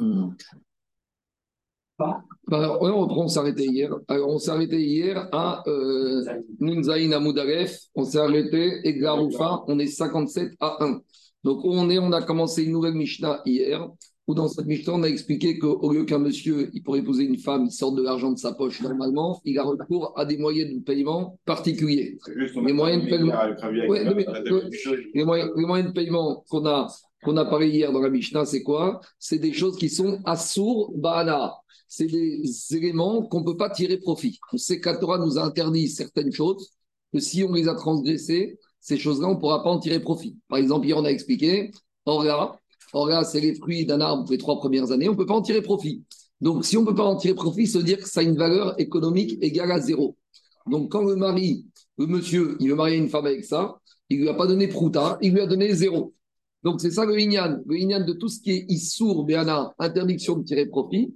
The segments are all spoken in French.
Hmm. Bah, on, s'est arrêté hier. Alors, on s'est arrêté hier à euh, Nunzaïn On s'est arrêté et Garoufa, on est 57 à 1. Donc, où on est, on a commencé une nouvelle Mishnah hier, où dans cette Mishnah, on a expliqué qu'au lieu qu'un monsieur, il pourrait épouser une femme, il sort de l'argent de sa poche normalement, il a recours à des moyens de paiement particuliers. Les moyens de paiement, les moyens de paiement qu'on a qu'on a parlé hier dans la Mishnah, c'est quoi? C'est des choses qui sont assour ba'ana. C'est des éléments qu'on ne peut pas tirer profit. On sait que Torah nous a interdit certaines choses, que si on les a transgressées, ces choses-là, on ne pourra pas en tirer profit. Par exemple, hier, on a expliqué, Orga, Orga, c'est les fruits d'un arbre pour les trois premières années, on ne peut pas en tirer profit. Donc, si on ne peut pas en tirer profit, veut dire que ça a une valeur économique égale à zéro. Donc, quand le mari, le monsieur, il veut marier une femme avec ça, il ne lui a pas donné prouta, il lui a donné zéro. Donc, c'est ça le Inyan. Le Inyan de tout ce qui est Issour, Béana, interdiction de tirer profit.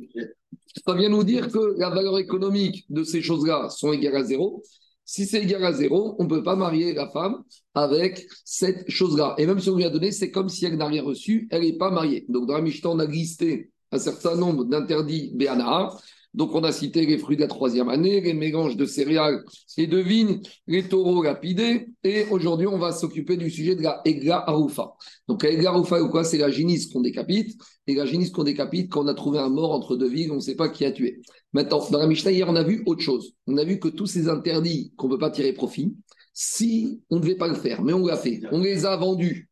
Ça vient nous dire que la valeur économique de ces choses-là sont égales à zéro. Si c'est égal à zéro, on ne peut pas marier la femme avec cette chose-là. Et même si on lui a donné, c'est comme si elle n'a rien reçu, elle n'est pas mariée. Donc, dans la Mishnah, on a listé un certain nombre d'interdits Béana. Donc, on a cité les fruits de la troisième année, les mélanges de céréales et de vignes, les taureaux lapidés. Et aujourd'hui, on va s'occuper du sujet de la Egla Aroufa. Donc, la Egla Aroufa, ou quoi C'est la génisse qu'on décapite. Et la génisse qu'on décapite, quand on a trouvé un mort entre deux villes, on ne sait pas qui a tué. Maintenant, dans la Mishnah, hier, on a vu autre chose. On a vu que tous ces interdits qu'on ne peut pas tirer profit, si on ne devait pas le faire, mais on l'a fait, on les a vendus.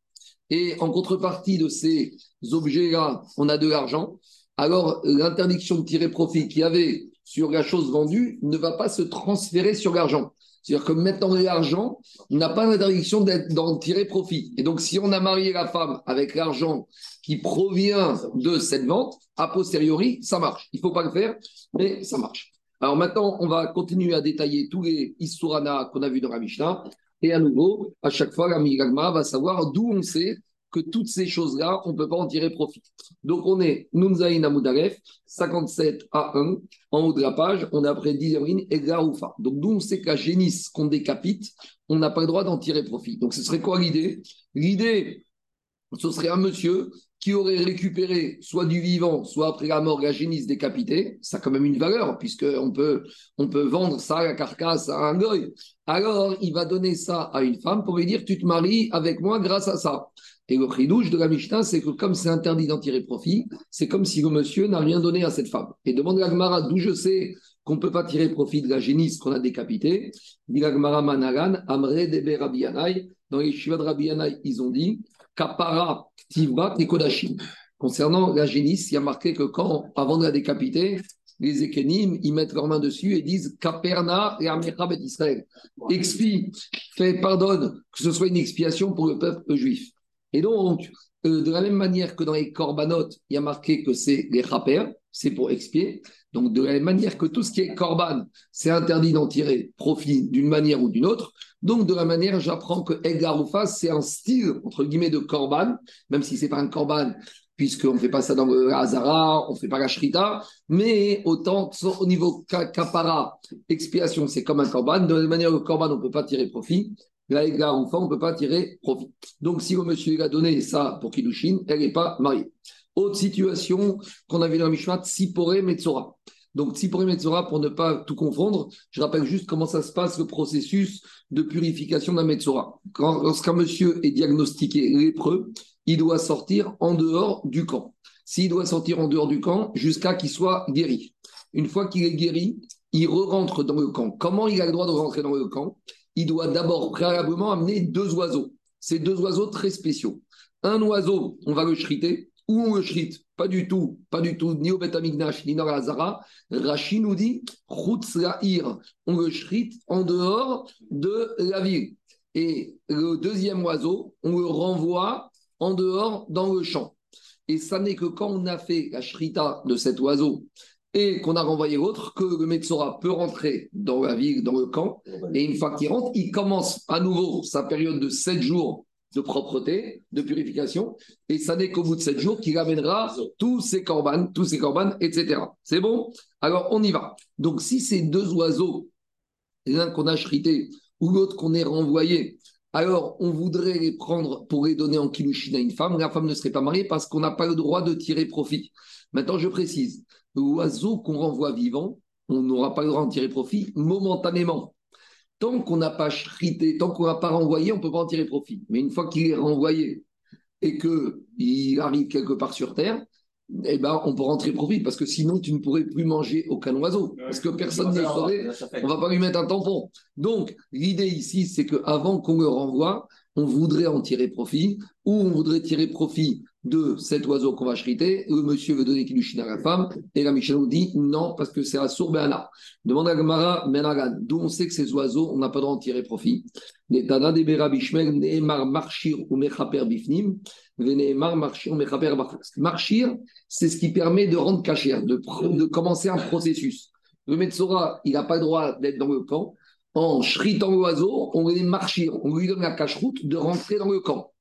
Et en contrepartie de ces objets-là, on a de l'argent alors l'interdiction de tirer profit qu'il y avait sur la chose vendue ne va pas se transférer sur l'argent. C'est-à-dire que maintenant l'argent n'a pas l'interdiction d'en tirer profit. Et donc si on a marié la femme avec l'argent qui provient de cette vente, a posteriori, ça marche. Il ne faut pas le faire, mais ça marche. Alors maintenant, on va continuer à détailler tous les Issurana qu'on a vus dans la Mishnah. Et à nouveau, à chaque fois, la Migagma va savoir d'où on sait que toutes ces choses-là, on ne peut pas en tirer profit. Donc on est Nunzaïn Amoudaref, 57 à 1, en haut de la page, on a après 10 et Garoufa. Donc d'où on sait que la génisse qu'on décapite, on n'a pas le droit d'en tirer profit. Donc ce serait quoi l'idée? L'idée, ce serait un monsieur qui aurait récupéré soit du vivant, soit après la mort, la génisse décapitée, ça a quand même une valeur, puisqu'on peut, on peut vendre ça, la carcasse, à un goy. Alors, il va donner ça à une femme pour lui dire, tu te maries avec moi grâce à ça. Et le chidouche de la Mishnah, c'est que comme c'est interdit d'en tirer profit, c'est comme si le monsieur n'a rien donné à cette femme. Et demande à Gmara d'où je sais qu'on ne peut pas tirer profit de la génisse qu'on a décapitée? Dit Managan, Amre Debe Rabbi Dans les Shiva de Rabbi ils ont dit Kapara Ktivra Kodashim. Concernant la génisse, il y a marqué que quand, avant de la décapiter, les Ekenim, ils mettent leurs mains dessus et disent Kaperna et Bet Israël. Expie, fait, pardonne, que ce soit une expiation pour le peuple juif. Et donc, euh, de la même manière que dans les korbanot, il y a marqué que c'est les rapers, c'est pour expier. Donc, de la même manière que tout ce qui est korban, c'est interdit d'en tirer profit d'une manière ou d'une autre. Donc, de la manière, j'apprends que Elgaroufa, c'est un style, entre guillemets, de korban, même si c'est pas un korban, puisqu'on ne fait pas ça dans le Hazara, on ne fait pas la Shrita, mais autant au niveau kapara, expiation, c'est comme un korban. De la même manière, le korban, on ne peut pas tirer profit. Là, enfant, on ne peut pas tirer profit. Donc, si le monsieur a donné ça pour Kiddushin, elle n'est pas mariée. Autre situation qu'on a vu dans la Mishnah, Tsipore Metzora. Donc, Tsipore Metzora, pour ne pas tout confondre, je rappelle juste comment ça se passe le processus de purification d'un Metzora. Lorsqu'un monsieur est diagnostiqué lépreux, il doit sortir en dehors du camp. S'il doit sortir en dehors du camp jusqu'à qu'il soit guéri. Une fois qu'il est guéri, il re-rentre dans le camp. Comment il a le droit de rentrer dans le camp? Il doit d'abord préalablement amener deux oiseaux. Ces deux oiseaux très spéciaux. Un oiseau, on va le shriter. Où on le shrite Pas du tout, pas du tout, ni au Betamignash, ni dans la Hazara. Rashi nous dit, on le shrite en dehors de la ville. Et le deuxième oiseau, on le renvoie en dehors dans le champ. Et ça n'est que quand on a fait la shrita de cet oiseau et qu'on a renvoyé l'autre, que le Metzora peut rentrer dans la ville, dans le camp, et une fois qu'il rentre, il commence à nouveau sa période de sept jours de propreté, de purification, et ça n'est qu'au bout de sept jours qu'il amènera tous ses corbanes, tous ses corbanes, etc. C'est bon? Alors on y va. Donc si ces deux oiseaux, l'un qu'on a chrité ou l'autre qu'on est renvoyé, alors on voudrait les prendre pour les donner en kilushin à une femme, la femme ne serait pas mariée parce qu'on n'a pas le droit de tirer profit. Maintenant, je précise, l'oiseau qu'on renvoie vivant, on n'aura pas le droit d'en tirer profit momentanément. Tant qu'on n'a pas chrité, tant qu'on n'a pas renvoyé, on ne peut pas en tirer profit. Mais une fois qu'il est renvoyé et qu'il arrive quelque part sur Terre, eh ben, on peut rentrer profit parce que sinon tu ne pourrais plus manger aucun oiseau parce que personne ne saurait, on va pas lui mettre un tampon. Donc l'idée ici c'est qu'avant qu'on le renvoie, on voudrait en tirer profit ou on voudrait tirer profit de cet oiseau qu'on va chriter, le monsieur veut donner Kiddushin à la femme, et la Michel nous dit non, parce que c'est à Sourbeana. Demande à Gamara Menagan, d'où on sait que ces oiseaux, on n'a pas le droit d'en tirer profit? Les Tana de Berabishmel, Neemar Marchir ou Mechaper Bifnim, Marchir ou Marchir, c'est ce qui permet de rendre cachère, de, de commencer un processus. Le Metzora, il n'a pas le droit d'être dans le camp. En chritant l'oiseau, on lui marchir, on lui donne la cache-route de rentrer dans le camp.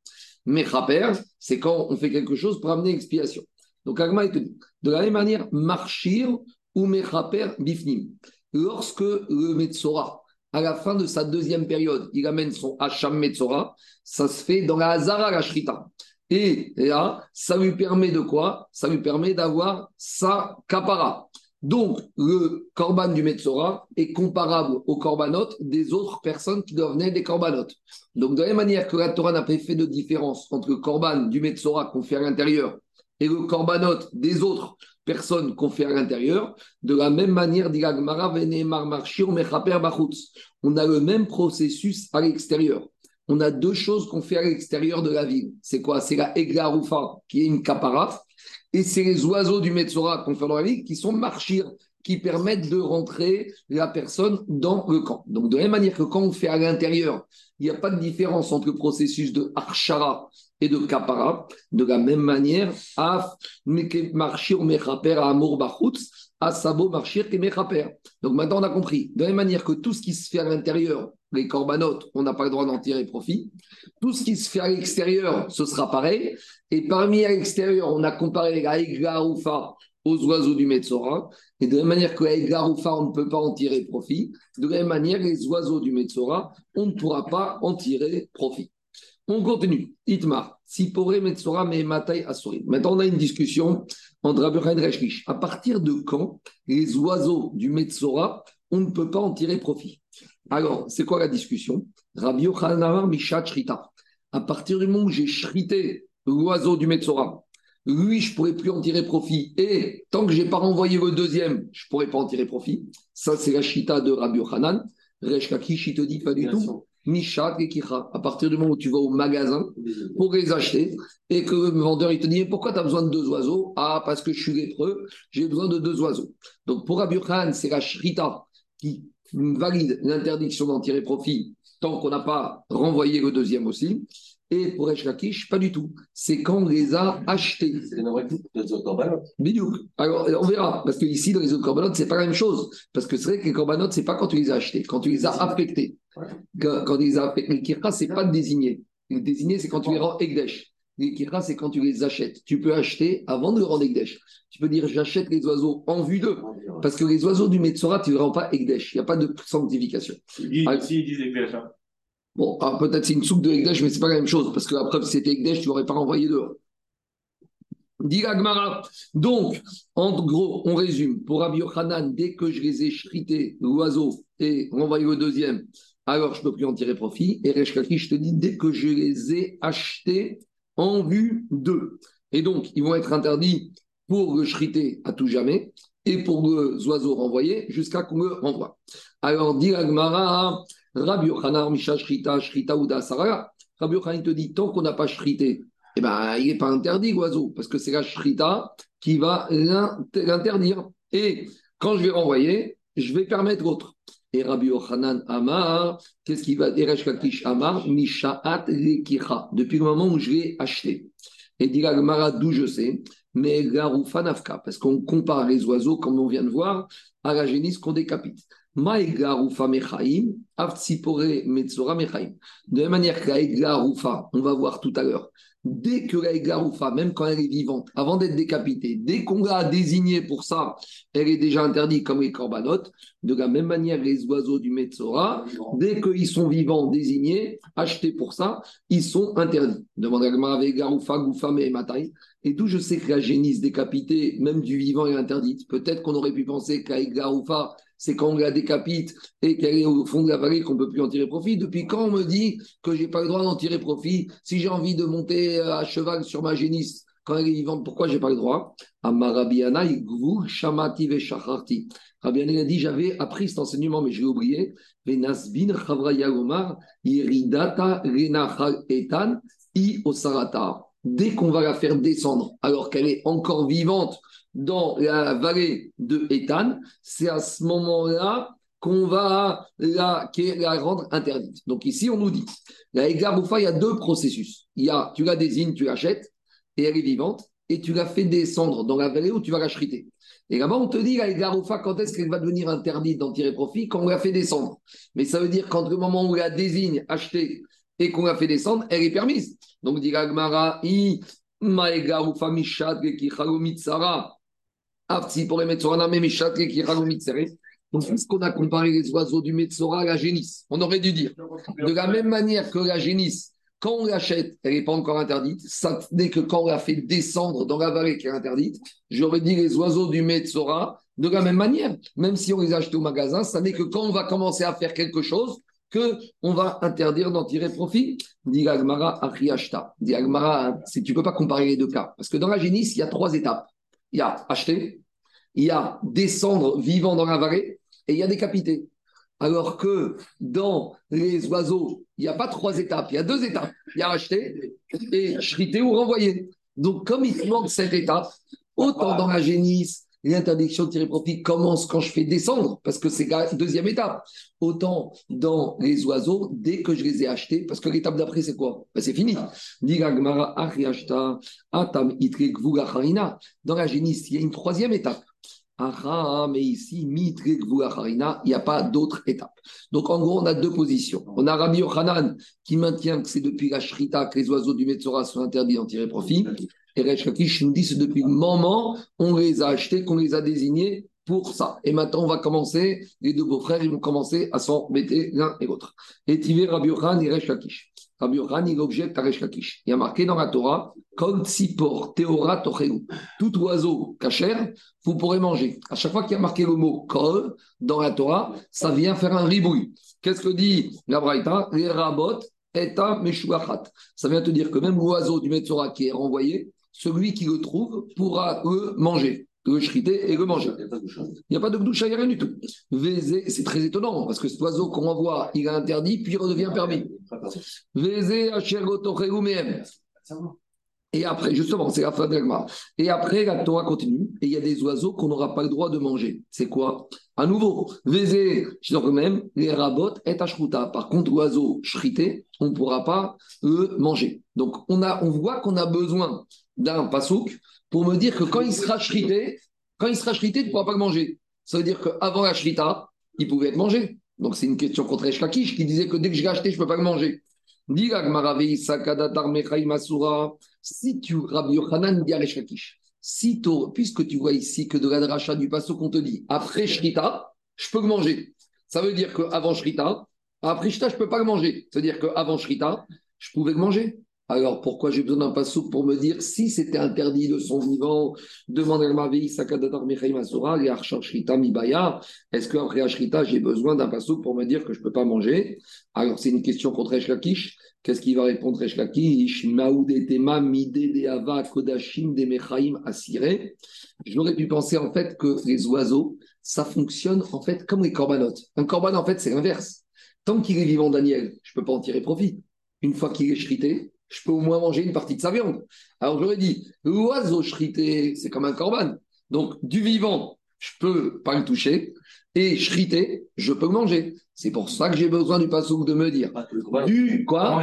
Mechaper, c'est quand on fait quelque chose pour amener expiation. Donc, Agma est de la même manière, marchir ou Mechaper bifnim. Lorsque le Metzora, à la fin de sa deuxième période, il amène son Hacham Metzora, ça se fait dans la Hazara, la Shrita. Et là, ça lui permet de quoi? Ça lui permet d'avoir sa kapara. Donc, le korban du Metzora est comparable au korbanot des autres personnes qui devenaient des corbanotes. Donc, de la même manière que la Torah n'a pas fait de différence entre le korban du Metzora qu'on fait à l'intérieur et le korbanot des autres personnes qu'on fait à l'intérieur, de la même manière, on a le même processus à l'extérieur. On a deux choses qu'on fait à l'extérieur de la ville. C'est quoi? C'est la Eglaroufa, qui est une capara, et c'est les oiseaux du Metzora qu'on fait dans la ville qui sont marchir, qui permettent de rentrer la personne dans le camp. Donc, de la même manière que quand on fait à l'intérieur, il n'y a pas de différence entre le processus de Archara et de Kapara. De la même manière, Af, Marchir, Mechaper, Amour, Bachutz, Asabo, Marchir, Mechaper. Donc maintenant, on a compris. De la même manière que tout ce qui se fait à l'intérieur, les corbanotes, on n'a pas le droit d'en tirer profit. Tout ce qui se fait à l'extérieur, ce sera pareil. Et parmi à l'extérieur, on a comparé la aux oiseaux du Metzora. Et de la même manière que la on ne peut pas en tirer profit, de la même manière, les oiseaux du Metzora, on ne pourra pas en tirer profit. On continue. Itmar, si pourrait Metzora, mais Matai Asuri. Maintenant, on a une discussion entre Abraham et Reshkish. À partir de quand les oiseaux du Metzora, on ne peut pas en tirer profit? Alors, c'est quoi la discussion? Rabbi Yochanan Mishat Shrita. À partir du moment où j'ai shrité l'oiseau du Metzora, lui, je ne pourrais plus en tirer profit. Et tant que je n'ai pas renvoyé le deuxième, je ne pourrais pas en tirer profit. Ça, c'est la Shrita de Rabbi Yochanan. Reshkakish, il te dit pas du tout. Mishat. À partir du moment où tu vas au magasin pour les acheter et que le vendeur il te dit pourquoi tu as besoin de deux oiseaux? Ah, parce que je suis lépreux, j'ai besoin de deux oiseaux. Donc pour Rabbi Yochanan, c'est la Shrita qui valide l'interdiction d'en tirer profit tant qu'on n'a pas renvoyé le deuxième aussi. Et pour Eshkakish, pas du tout. C'est quand on les a achetés. C'est les autres Bidou. Alors, on verra. Parce que ici, dans les autres corbanotes, c'est pas la même chose. Parce que c'est vrai que les corbanotes, c'est pas quand tu les as achetés, quand tu les as affectés. Quand, tu les as affectés. Les kirkas, c'est pas désigné. Le désigné, c'est quand tu les rends Egdesh. Les kirkas, c'est quand tu les achètes. Tu peux acheter avant de le rendre Egdesh. Tu peux dire j'achète les oiseaux en vue d'eux. Parce que les oiseaux du Metzora, tu ne rends pas Egdesh. Il n'y a pas de sanctification. Si ah, ils disent Egdesh. Hein. Bon, ah, peut-être c'est une soupe de Egdesh, mais ce n'est pas la même chose. Parce que la preuve, si c'était Egdesh, tu ne l'aurais pas renvoyé dehors. Dit Donc, en gros, on résume. Pour Rabbi Yochanan, dès que je les ai chrités, l'oiseau, et renvoyé au deuxième, alors je ne peux plus en tirer profit. Et Reshkaki, je te dis, dès que je les ai achetés en vue d'eux. Et donc, ils vont être interdits pour le à tout jamais et pour les oiseaux renvoyés jusqu'à qu'on le renvoie. Alors, dit Agmara, Rabbi Yochanan, Misha Shrita, Shrita Uda Sarara. Rabbi Yochanan te dit, tant qu'on n'a pas shrité, eh ben, il n'est pas interdit l'oiseau, parce que c'est la shrita qui va l'interdire. Et quand je vais renvoyer, je vais permettre l'autre. Et Rabbi Yochanan Amar, qu'est-ce qu'il va dire Amar, Mishaat Lekicha, depuis le moment où je l'ai acheté. Et dit Agmara, d'où je sais, mais Garoufa Nafka, parce qu'on compare les oiseaux, comme on vient de voir, à la génisse qu'on décapite. De la même manière qu'à on va voir tout à l'heure, dès que la Garoufa, même quand elle est vivante, avant d'être décapitée, dès qu'on l'a désignée pour ça, elle est déjà interdite comme les corbanotes. De la même manière, les oiseaux du Metzora, dès qu'ils sont vivants, désignés, achetés pour ça, ils sont interdits. Demande à avec Garoufa, Goufa, et Matai. Et d'où je sais que la génisse décapitée, même du vivant, est interdite. Peut-être qu'on aurait pu penser qu'avec Garoufa, c'est quand on la décapite et qu'elle est au fond de la vallée qu'on ne peut plus en tirer profit. Depuis quand on me dit que je n'ai pas le droit d'en tirer profit Si j'ai envie de monter euh, à cheval sur ma génisse quand elle est vivante, pourquoi je n'ai pas le droit? Amarabiana, Shamati Veshacharti. Rabiana a dit J'avais appris cet enseignement, mais je l'ai oublié. Venasbin Iridata Etan I Osarata. Dès qu'on va la faire descendre, alors qu'elle est encore vivante, dans la vallée de Ethan, c'est à ce moment-là qu'on va la, rendre interdite. Donc ici, on nous dit, la Egaroufa, il y a deux processus. Il y a, tu la désignes, tu l'achètes, et elle est vivante, et tu la fais descendre dans la vallée où tu vas la chriter. Et là-bas, on te dit, la Egaroufa, quand est-ce qu'elle va devenir interdite d'en tirer profit? Quand on la fait descendre. Mais ça veut dire qu'entre le moment où on la désigne, acheter, et qu'on la fait descendre, elle est permise. Donc, dit Gmara, i ma Egaroufa mishat ki pour les Metzora, donc, ce qu'on a comparé les oiseaux du Metzora à la génisse. On aurait dû dire, de la même manière que la génisse, quand on l'achète, elle n'est pas encore interdite. Ça n'est que quand on la fait descendre dans la vallée qui est interdite. J'aurais dit les oiseaux du Metzora, de la même manière. Même si on les achète au magasin, ça n'est que quand on va commencer à faire quelque chose que on va interdire d'en tirer profit. Dit Agmara Achriashta. Dit Agmara, tu ne peux pas comparer les deux cas. Parce que dans la génisse, il y a trois étapes. Il y a acheter, il y a descendre vivant dans la vallée et il y a décapiter. Alors que dans les oiseaux, il n'y a pas trois étapes, il y a deux étapes. Il y a acheter et chriter ou renvoyer. Donc, comme il manque cette étape, autant dans la génisse, l'interdiction de tirer profit commence quand je fais descendre, parce que c'est la deuxième étape. Autant dans les oiseaux, dès que je les ai achetés, parce que l'étape d'après, c'est quoi? Ben, C'est fini. Dans la génisse, il y a une troisième étape mais ici, il n'y a pas d'autre étape. Donc, en gros, on a deux positions. On a Rabbi Yochanan qui maintient que c'est depuis la Shrita que les oiseaux du Metzora sont interdits d'en tirer profit. Et Resh nous dit que depuis le moment on les a achetés, qu'on les a désignés pour ça. Et maintenant, on va commencer, les deux beaux-frères, ils vont commencer à s'embêter l'un et l'autre. Et Tivé, Rabbi Yochanan et Resh Il. Il y a marqué dans la Torah, Kol Tzipor Teora Tout oiseau cachère, vous pourrez manger. À chaque fois qu'il y a marqué le mot Kol dans la Torah, ça vient faire un ribouille. Qu'est-ce que dit la Braïta? Meshuachat. Ça vient te dire que même l'oiseau du Metzora qui est renvoyé, celui qui le trouve pourra le manger le shriter et le manger. Il n'y a pas de gdoucha, il n'y a rien du tout. C'est très étonnant, parce que cet oiseau qu'on envoie, il est interdit, puis il redevient permis. Et après, justement, c'est la fin de l'agma. Et après, la Torah continue, et il y a des oiseaux qu'on n'aura pas le droit de manger. C'est quoi? À nouveau, Vézé, même, les rabots et ashruta. Par contre, l'oiseau shrité, on ne pourra pas le manger. Donc, on, a, on voit qu'on a besoin d'un pasouk pour me dire que quand il sera shrité, quand il sera shrité, tu ne pourras pas le manger. Ça veut dire qu'avant la shrita, il pouvait être mangé. Donc c'est une question contre Eshkakish qui disait que dès que je l'ai acheté, je ne peux pas le manger. Si tu, Rabbi Yochanan dit à puisque tu vois ici que de la du passo qu'on te dit, après shrita, je peux le manger. Ça veut dire qu'avant shrita, après shrita, je ne peux pas le manger. Ça veut dire qu'avant shrita, je pouvais le manger. Alors pourquoi j'ai besoin d'un passouk pour me dire si c'était interdit de son vivant, demande à Mavi, Sakadatar Mechaim Asura, Shrita Mibaya, est-ce qu'après Ashrita, j'ai besoin d'un passouk pour me dire que je ne peux pas manger? Alors c'est une question contre Eshlakish. Qu'est-ce qu'il va répondre Eshlakish Mechaim Asire. J'aurais pu penser en fait que les oiseaux, ça fonctionne en fait comme les corbanotes. Un corban en fait c'est l'inverse. Tant qu'il est vivant, Daniel, je ne peux pas en tirer profit. Une fois qu'il est shrité, je peux au moins manger une partie de sa viande. Alors j'aurais dit, l'oiseau shrité, c'est comme un corban. Donc du vivant, je peux pas le toucher. Et shrité, je peux le manger. C'est pour ça que j'ai besoin du passouk de me dire. Du quoi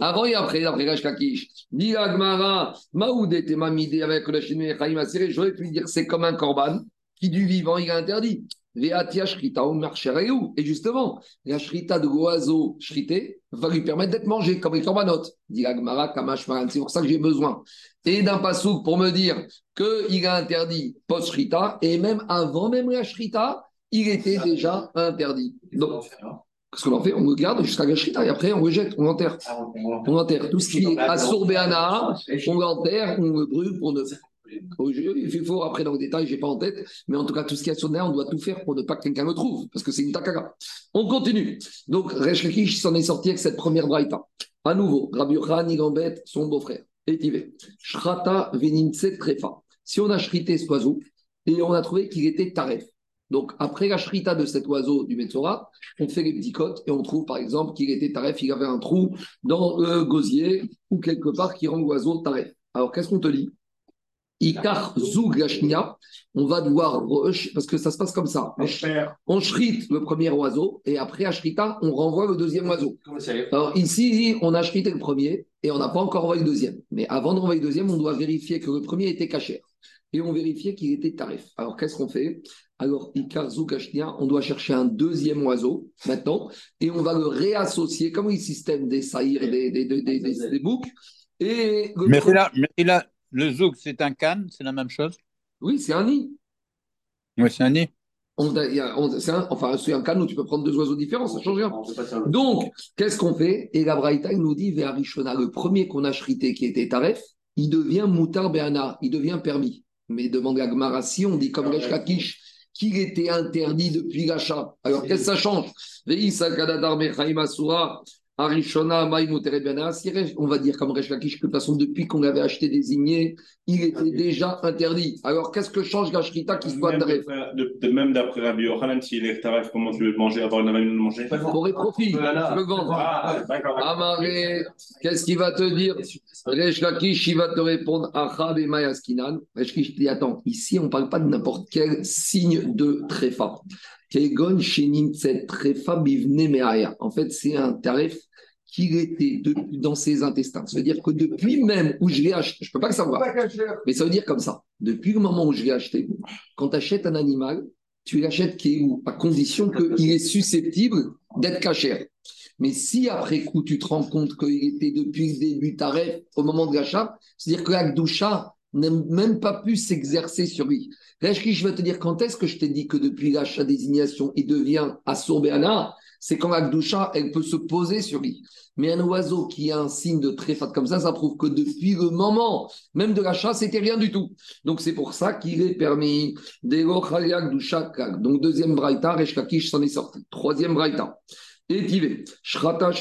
Avant et après, après Gash Kakish. Dit Agmara, Maoudé, mamidé avec le J'aurais pu dire c'est comme un corban qui du vivant il est interdit. Veatia Shrita ou Et justement, la Shrita de l'oiseau shrité va lui permettre d'être mangé comme les corbanotes. Dit C'est pour ça que j'ai besoin. Et d'un pasouk pour me dire qu'il a interdit post-Shrita, et même avant même la Shrita, il était déjà interdit. Donc, qu'est-ce qu'on en fait On le garde jusqu'à la Shrita et après on rejette, on enterre. On enterre. Tout ce qui est assorbé à on l'enterre, on le brûle pour ne il faut après dans le détail, je n'ai pas en tête, mais en tout cas, tout ce qui est sonné, on doit tout faire pour ne pas que quelqu'un le trouve, parce que c'est une takara. On continue. Donc, Resh s'en est sorti avec cette première braïta. À nouveau, Rabbi Yochanan, Gambet, son beau-frère, Étivé. Shrata Veninse Trefa. Si on a shrité cet oiseau, et on a trouvé qu'il était taref. Donc, après la shrita de cet oiseau du Metzora, on fait les petits cotes et on trouve par exemple qu'il était taref, il avait un trou dans le gosier ou quelque part qui rend l'oiseau taref. Alors, qu'est-ce qu'on te dit? Ikar on va devoir, parce que ça se passe comme ça. On shrite le premier oiseau et après à shrita, on renvoie le deuxième oiseau. Alors ici, on a shrité le premier et on n'a pas encore envoyé le deuxième. Mais avant de renvoyer le deuxième, on doit vérifier que le premier était caché et on vérifiait qu'il était tarif. Alors qu'est-ce qu'on fait? Alors Ikar on doit chercher un deuxième oiseau maintenant et on va le réassocier comme le système des saïrs, des, des, des, des, boucs. Et mais, là, mais là, le zouk, c'est un canne, c'est la même chose? Oui, c'est un nid. Oui, c'est un nid. enfin, c'est un canne où tu peux prendre deux oiseaux différents, ça change rien. Donc, qu'est-ce qu'on fait? Et la Braïta, nous dit, Véarishona, le premier qu'on a chrité qui était Taref, il devient Moutar Béana, il devient permis. Mais demande à Gmara, si on dit comme Resh Kakish, qu'il était interdit depuis l'achat. Alors, qu'est-ce que ça change? Arishona, on va dire comme Resh Lakish, que de toute façon, depuis qu'on avait acheté désigné, il était déjà interdit. Alors, qu'est-ce que change la Shrita qui soit taref de, Même d'après Rabbi Yochanan, s'il est taref, comment tu veux le manger, avoir une de manger Pour les profits, tu peux vendre. Ah, Amaré, qu'est-ce qu'il va te dire Resh Lakish, il va te répondre Achab et Mayaskinan. Resh Lakish dit Attends, ici, on ne parle pas de n'importe quel signe de tréfa. Kegon Shenin Trefa Bivne En fait, c'est un tarif qu'il était dans ses intestins. Ça veut dire que depuis même où je l'ai acheté, je ne peux pas le savoir, mais ça veut dire comme ça. Depuis le moment où je l'ai acheté, quand tu achètes un animal, tu l'achètes qui est où? À condition qu'il est susceptible d'être caché. Mais si après coup, tu te rends compte qu'il était depuis le début tarif au moment de l'achat, c'est-à-dire que l'Akdoucha n'a même pas pu s'exercer sur lui. je vais te dire quand est-ce que je t'ai dit que depuis l'achat désignation, il devient Assorbéana c'est quand la doucha, elle peut se poser sur lui. Mais un oiseau qui a un signe de tréfat comme ça, ça prouve que depuis le moment même de l'achat, c'était rien du tout. Donc c'est pour ça qu'il est permis. Donc deuxième braïta, Reshkakish s'en est sorti. Troisième braïta. Et Shrata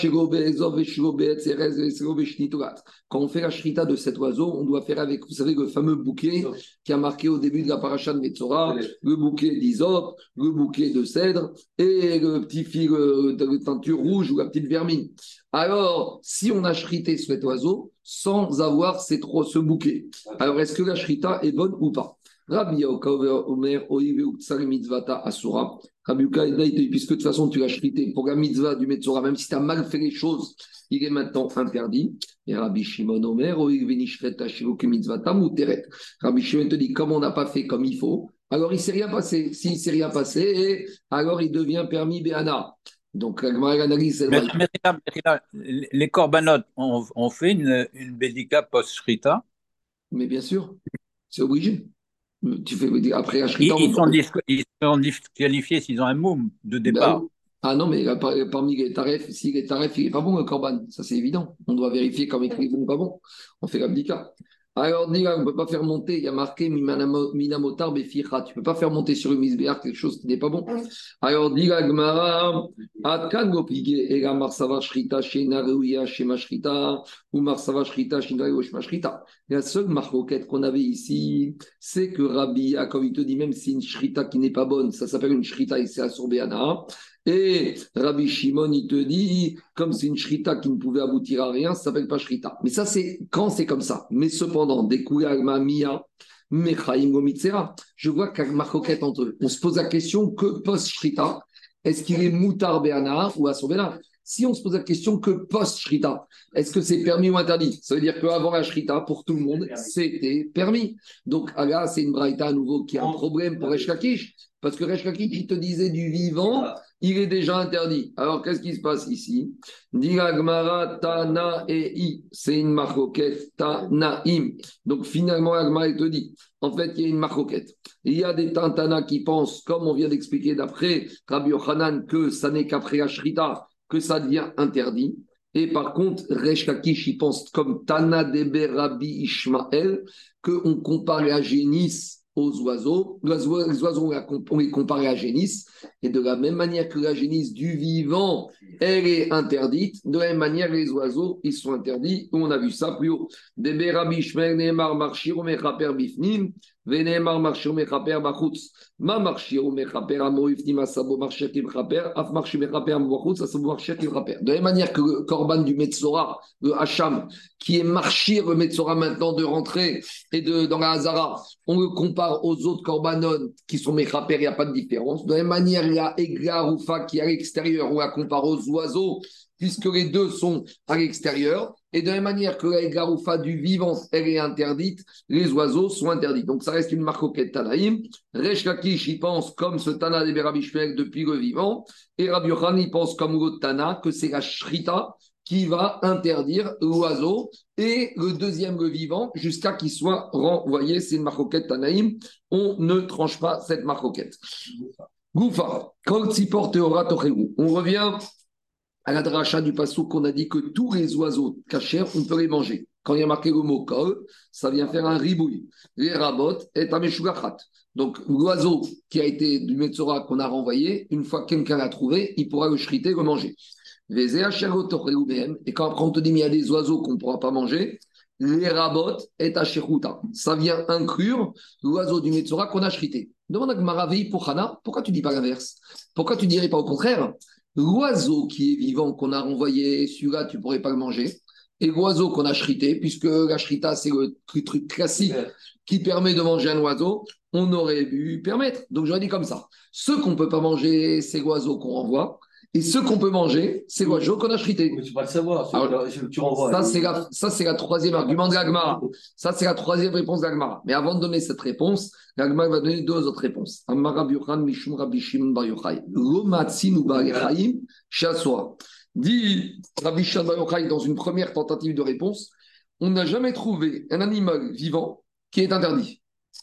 Quand on fait la shrita de cet oiseau, on doit faire avec, vous savez, le fameux bouquet qui a marqué au début de la paracha de Metzora, le bouquet d'isop, le bouquet de cèdre et le petit fil de teinture rouge ou la petite vermine. Alors, si on a shrité cet oiseau sans avoir ces trois, ce bouquet, alors est-ce que la shrita est bonne ou pas? Rabbi Omer, Mitzvata Asura. Rabbi puisque de toute façon tu l'as chrité pour la mitzvah du Metzora, même si tu as mal fait les choses, il est maintenant interdit. Et Rabbi Shimon Omer, Mitzvata Muteret. Rabbi Shimon te dit, comme on n'a pas fait comme il faut, alors il ne s'est rien passé. S'il ne s'est rien passé, alors il devient permis Béana. Donc, l'analyse, les corbanotes ont, fait une, une bédika post-shrita Mais bien sûr, c'est obligé. Tu fais après ils, sont disqualifiés s'ils ont un moum de ben départ. ah non, mais parmi les tarifs, si les tarifs, il n'est pas bon le corban, ça c'est évident. On doit vérifier comme écrit bon ou pas bon. On fait l'abdika. Alors, on ne peut pas faire monter, il y a marqué Minamotar Beficha. Tu ne peux pas faire monter sur une misbéar quelque chose qui n'est pas bon. Alors, dit Gmara, Atkan Gopigé, Ega Marsava Shrita, Shena Reuya, Shema Shrita, ou Marsava Shrita, Shena Shema Shrita. La seule marquette qu'on avait ici, c'est que Rabbi, comme il te dit, même si une Shrita qui n'est pas bonne, ça s'appelle une Shrita et c'est Assorbéana. Et Rabbi Shimon, il te dit, comme c'est une shrita qui ne pouvait aboutir à rien, ça s'appelle pas shrita. Mais ça, c'est quand c'est comme ça. Mais cependant, des Mia, Mechaim Gomitzera, je vois qu'il y a une entre eux. On se pose la question que post-shrita, est-ce qu'il est moutar béana ou assobéna Si on se pose la question que post-shrita, est-ce que c'est permis ou interdit? Ça veut dire qu'avant la shrita, pour tout le monde, c'était permis. Donc là, c'est une braïta à nouveau qui a un problème pour Eshkakish, parce que Eshkakish, il te disait du vivant, il est déjà interdit. Alors, qu'est-ce qui se passe ici? Gmara Tana I. C'est une marroquette Tanaim. Donc, finalement, Agmara, te dit en fait, il y a une marroquette. Il y a des Tantana qui pensent, comme on vient d'expliquer d'après Rabbi Yochanan, que ça n'est qu'après la Shrita que ça devient interdit. Et par contre, Reshkakish, il pense comme Tana Debe Rabbi Ishmael, qu'on compare la génisse aux oiseaux. Les oiseaux, on les compare à génisse. Et de la même manière que la génisse du vivant, elle est interdite, de la même manière, les oiseaux, ils sont interdits. On a vu ça plus haut. De la même manière que le corban du Metzora, le Hacham, qui est marchir le Metzora maintenant de rentrer et de, dans la Hazara, on le compare aux autres korbanon qui sont mechaper, il n'y a pas de différence. De la même manière, il y a Egla qui est à l'extérieur, on la compare aux oiseaux puisque les deux sont à l'extérieur. Et de la même manière que la garoufa du vivant, elle est interdite, les oiseaux sont interdits. Donc ça reste une marcoquette Tanaïm. Resh Lakish, il pense comme ce Tana de Berabishmel depuis le vivant. Et Rabbi Yochan, il pense comme l'autre Tana, que c'est la Shrita qui va interdire l'oiseau et le deuxième, le vivant, jusqu'à qu'il soit renvoyé. C'est une marcoquette Tanaïm. On ne tranche pas cette marcoquette. Goufa, On revient à la dracha du passou qu'on a dit que tous les oiseaux cachés, on peut les manger. Quand il y a marqué le mot kol, ça vient faire un ribouille. Les rabot est un Donc l'oiseau qui a été du Metzora qu'on a renvoyé, une fois que quelqu'un l'a trouvé, il pourra le chriter, le manger. Et quand après on te dit qu'il y a des oiseaux qu'on ne pourra pas manger, les rabot est à Ça vient inclure l'oiseau du Metzora qu'on a chrité. Demande à Gmaravi pour Hana, pourquoi tu dis pas l'inverse? Pourquoi tu dirais pas au contraire? L'oiseau qui est vivant, qu'on a renvoyé, celui-là, tu ne pourrais pas le manger. Et l'oiseau qu'on a chrité, puisque la chrita, c'est le truc classique qui permet de manger un oiseau, on aurait pu permettre. Donc j'aurais dit comme ça. Ce qu'on ne peut pas manger, c'est l'oiseau qu'on renvoie. Et ce qu'on peut manger, c'est quoi? Je qu'on a chrité. Mais tu vas le savoir. tu renvoies. Ça, c'est la, ça, c'est la troisième argument de l'Agmara. Ça, c'est la troisième réponse de l'Agmara. Mais avant de donner cette réponse, l'Agmara va donner deux autres réponses. Dit Rabbi Shimon dans une première tentative de réponse, on n'a jamais trouvé un animal vivant qui est interdit.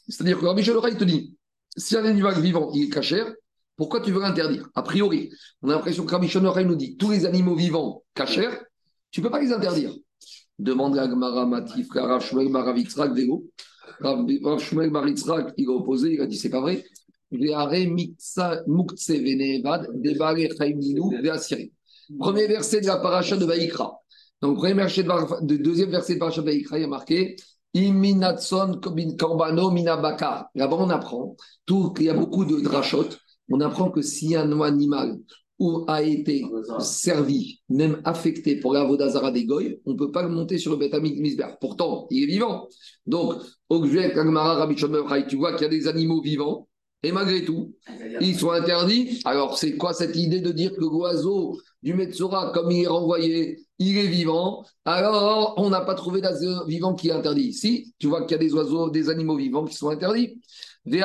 C'est-à-dire que Rabbi Shimon te dit, si un animal vivant, il est cachère, pourquoi tu veux l'interdire? A priori, on a l'impression que Rabbi Shonor nous dit tous les animaux vivants cachers, tu ne peux pas les interdire. Demande à Gmara Matif, Rav Shmuel Maravitzrak, Vélo. Rav Shmuel Maritzrak, il a opposé, il a dit c'est pas vrai. Premier verset de la paracha de Vaïkra. Donc, premier verset de, deuxième verset de paracha de Vaïkra, il y a marqué Iminatson Korbano Minabaka. Là-bas, on apprend qu'il y a beaucoup de drachotes on apprend que si un animal a été servi, même affecté pour la Vodazara des Goy, on ne peut pas le monter sur le Betamik Misber. Pourtant, il est vivant. Donc, au tu vois qu'il y a des animaux vivants, et malgré tout, ils sont interdits. Alors, c'est quoi cette idée de dire que l'oiseau du Metsura, comme il est renvoyé, il est vivant? Alors, on n'a pas trouvé d'oiseau vivant qui est interdit. Si, tu vois qu'il y a des oiseaux, des animaux vivants qui sont interdits. Des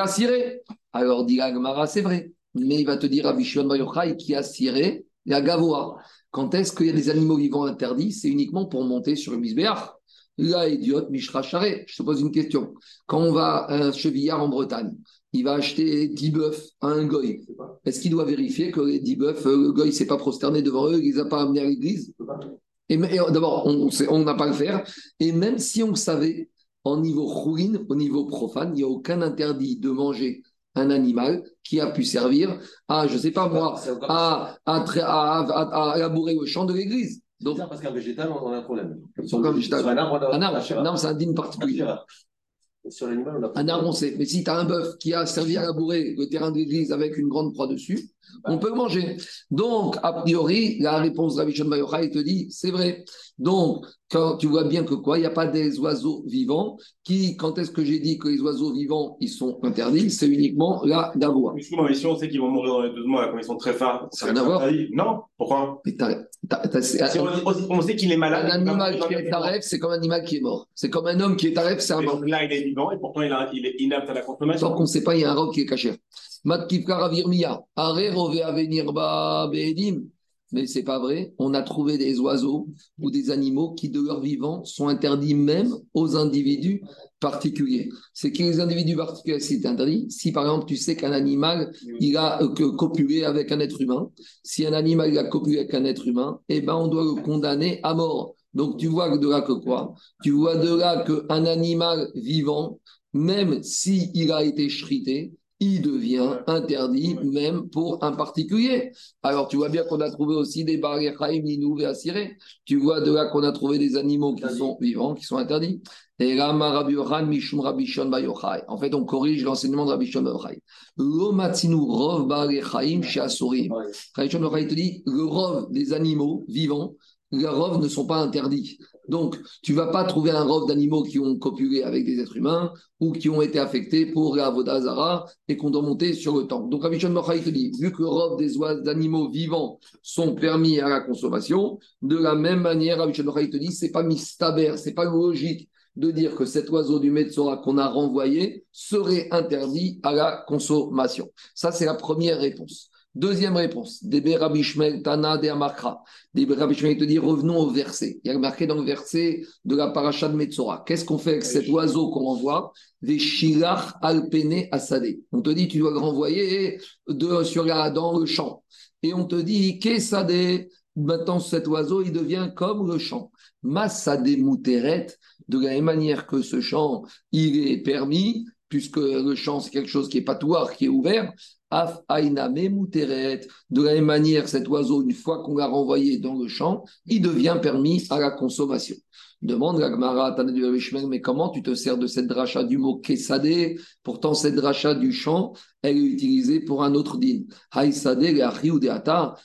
Alors, dit Agmara, c'est vrai. Mais il va te dire à Bishon Bayochai qui a ciré la Gavoa. Quand est-ce qu'il y a des animaux vivants interdits? C'est uniquement pour monter sur le misbéach. Là, idiote, Mishra Charé, je te pose une question. Quand on va à un chevillard en Bretagne, il va acheter 10 bœufs à un goy. Est-ce qu'il doit vérifier que les 10 bœufs, euh, le goy ne s'est pas prosterné devant eux, il ne les a pas amenés à l'église? Et, D'abord, on n'a pas le faire. Et même si on savait, en niveau ruine, au niveau profane, il n'y a aucun interdit de manger un animal qui a pu servir à, je ne sais pas moi, à, à, labourer le champ de l'église. Donc, parce qu'un végétal, on a un problème. Sur un arbre, un arbre, c'est un digne particulier. Sur l'animal, on a un arbre, on sait. Mais si tu as un bœuf qui a servi à labourer le terrain de l'église avec une grande croix dessus, On peut le manger. Donc, a priori, la réponse de Rabbi Bayocha, il te dit, c'est vrai. Donc, quand tu vois bien que quoi, il n'y a pas des oiseaux vivants qui, quand est-ce que j'ai dit que les oiseaux vivants, ils sont interdits, c'est uniquement d'avoir. Excuse-moi, mais si on sait qu'ils vont mourir dans les 12 mois, comme ils sont très forts, Ça n'a. Non, pourquoi? T'as- c'est- Si on, sait qu'il est malade. un animal qui est taref, c'est comme un animal qui est mort. C'est comme un homme qui est taref, c'est un mort. donc là, il est vivant et pourtant il, a- il est inapte à la consommation. Tant qu'on ne sait pas, il y a un roc qui est caché. Matkivka Ravirmiya, Are Rove Avenir Ba Beedim. Mais c'est pas vrai. On a trouvé des oiseaux ou des animaux qui, de leur vivant, sont interdits même aux individus particuliers. C'est que les individus particuliers, c'est interdit. Si par exemple, tu sais qu'un animal, il a euh, copulé avec un être humain, si un animal a copulé avec un être humain, eh ben, on doit le condamner à mort. Donc, tu vois de là que quoi? Tu vois de là qu'un animal vivant, même s'il il a été chrité, il devient interdit même pour un particulier. Alors tu vois bien qu'on a trouvé aussi des Baréchaim, Ninou et Assiré. Tu vois de là qu'on a trouvé des animaux qui sont vivants, qui sont interdits. Et. En fait, on corrige l'enseignement de Rabbi Shon Yochai. Lo matzinu rov Baréchaim chez Asurim. Rabbi Shon te dit le rov des animaux vivants, les rov ne sont pas interdits. Donc, tu vas pas trouver un rov d'animaux qui ont copulé avec des êtres humains ou qui ont été affectés pour la Vodazara et qu'on doit monter sur le temple. Donc, Rabbi Shon Bar Yochai te dit, vu que rov des oiseaux d'animaux vivants sont permis à la consommation, de la même manière, Rabbi Shon Bar Yochai te dit, c'est pas mistaber, c'est pas logique de dire que cet oiseau du Metzora qu'on a renvoyé serait interdit à la consommation. Ça, c'est la première réponse. Deuxième réponse, Debe Rabbi Tana de Amakra. Debe Rabbi te dit revenons au verset. Il y a marqué dans le verset de la paracha de Metzora. Qu'est-ce qu'on fait avec cet oiseau qu'on renvoie? Des Shilach Alpene Asade. On te dit tu dois le renvoyer de, sur la, dans le champ. Et on te dit Kesade. Maintenant, cet oiseau, il devient comme le champ. Massade Mouteret, de la même manière que ce champ, il est permis, puisque le champ, c'est quelque chose qui est patoire, qui est ouvert. Af de la même manière, cet oiseau, une fois qu'on l'a renvoyé dans le champ, il devient permis à la consommation. Demande la Gemara, Tana du mais comment tu te sers de cette dracha du mot Kesade? Pourtant, cette dracha du champ, elle est utilisée pour un autre din.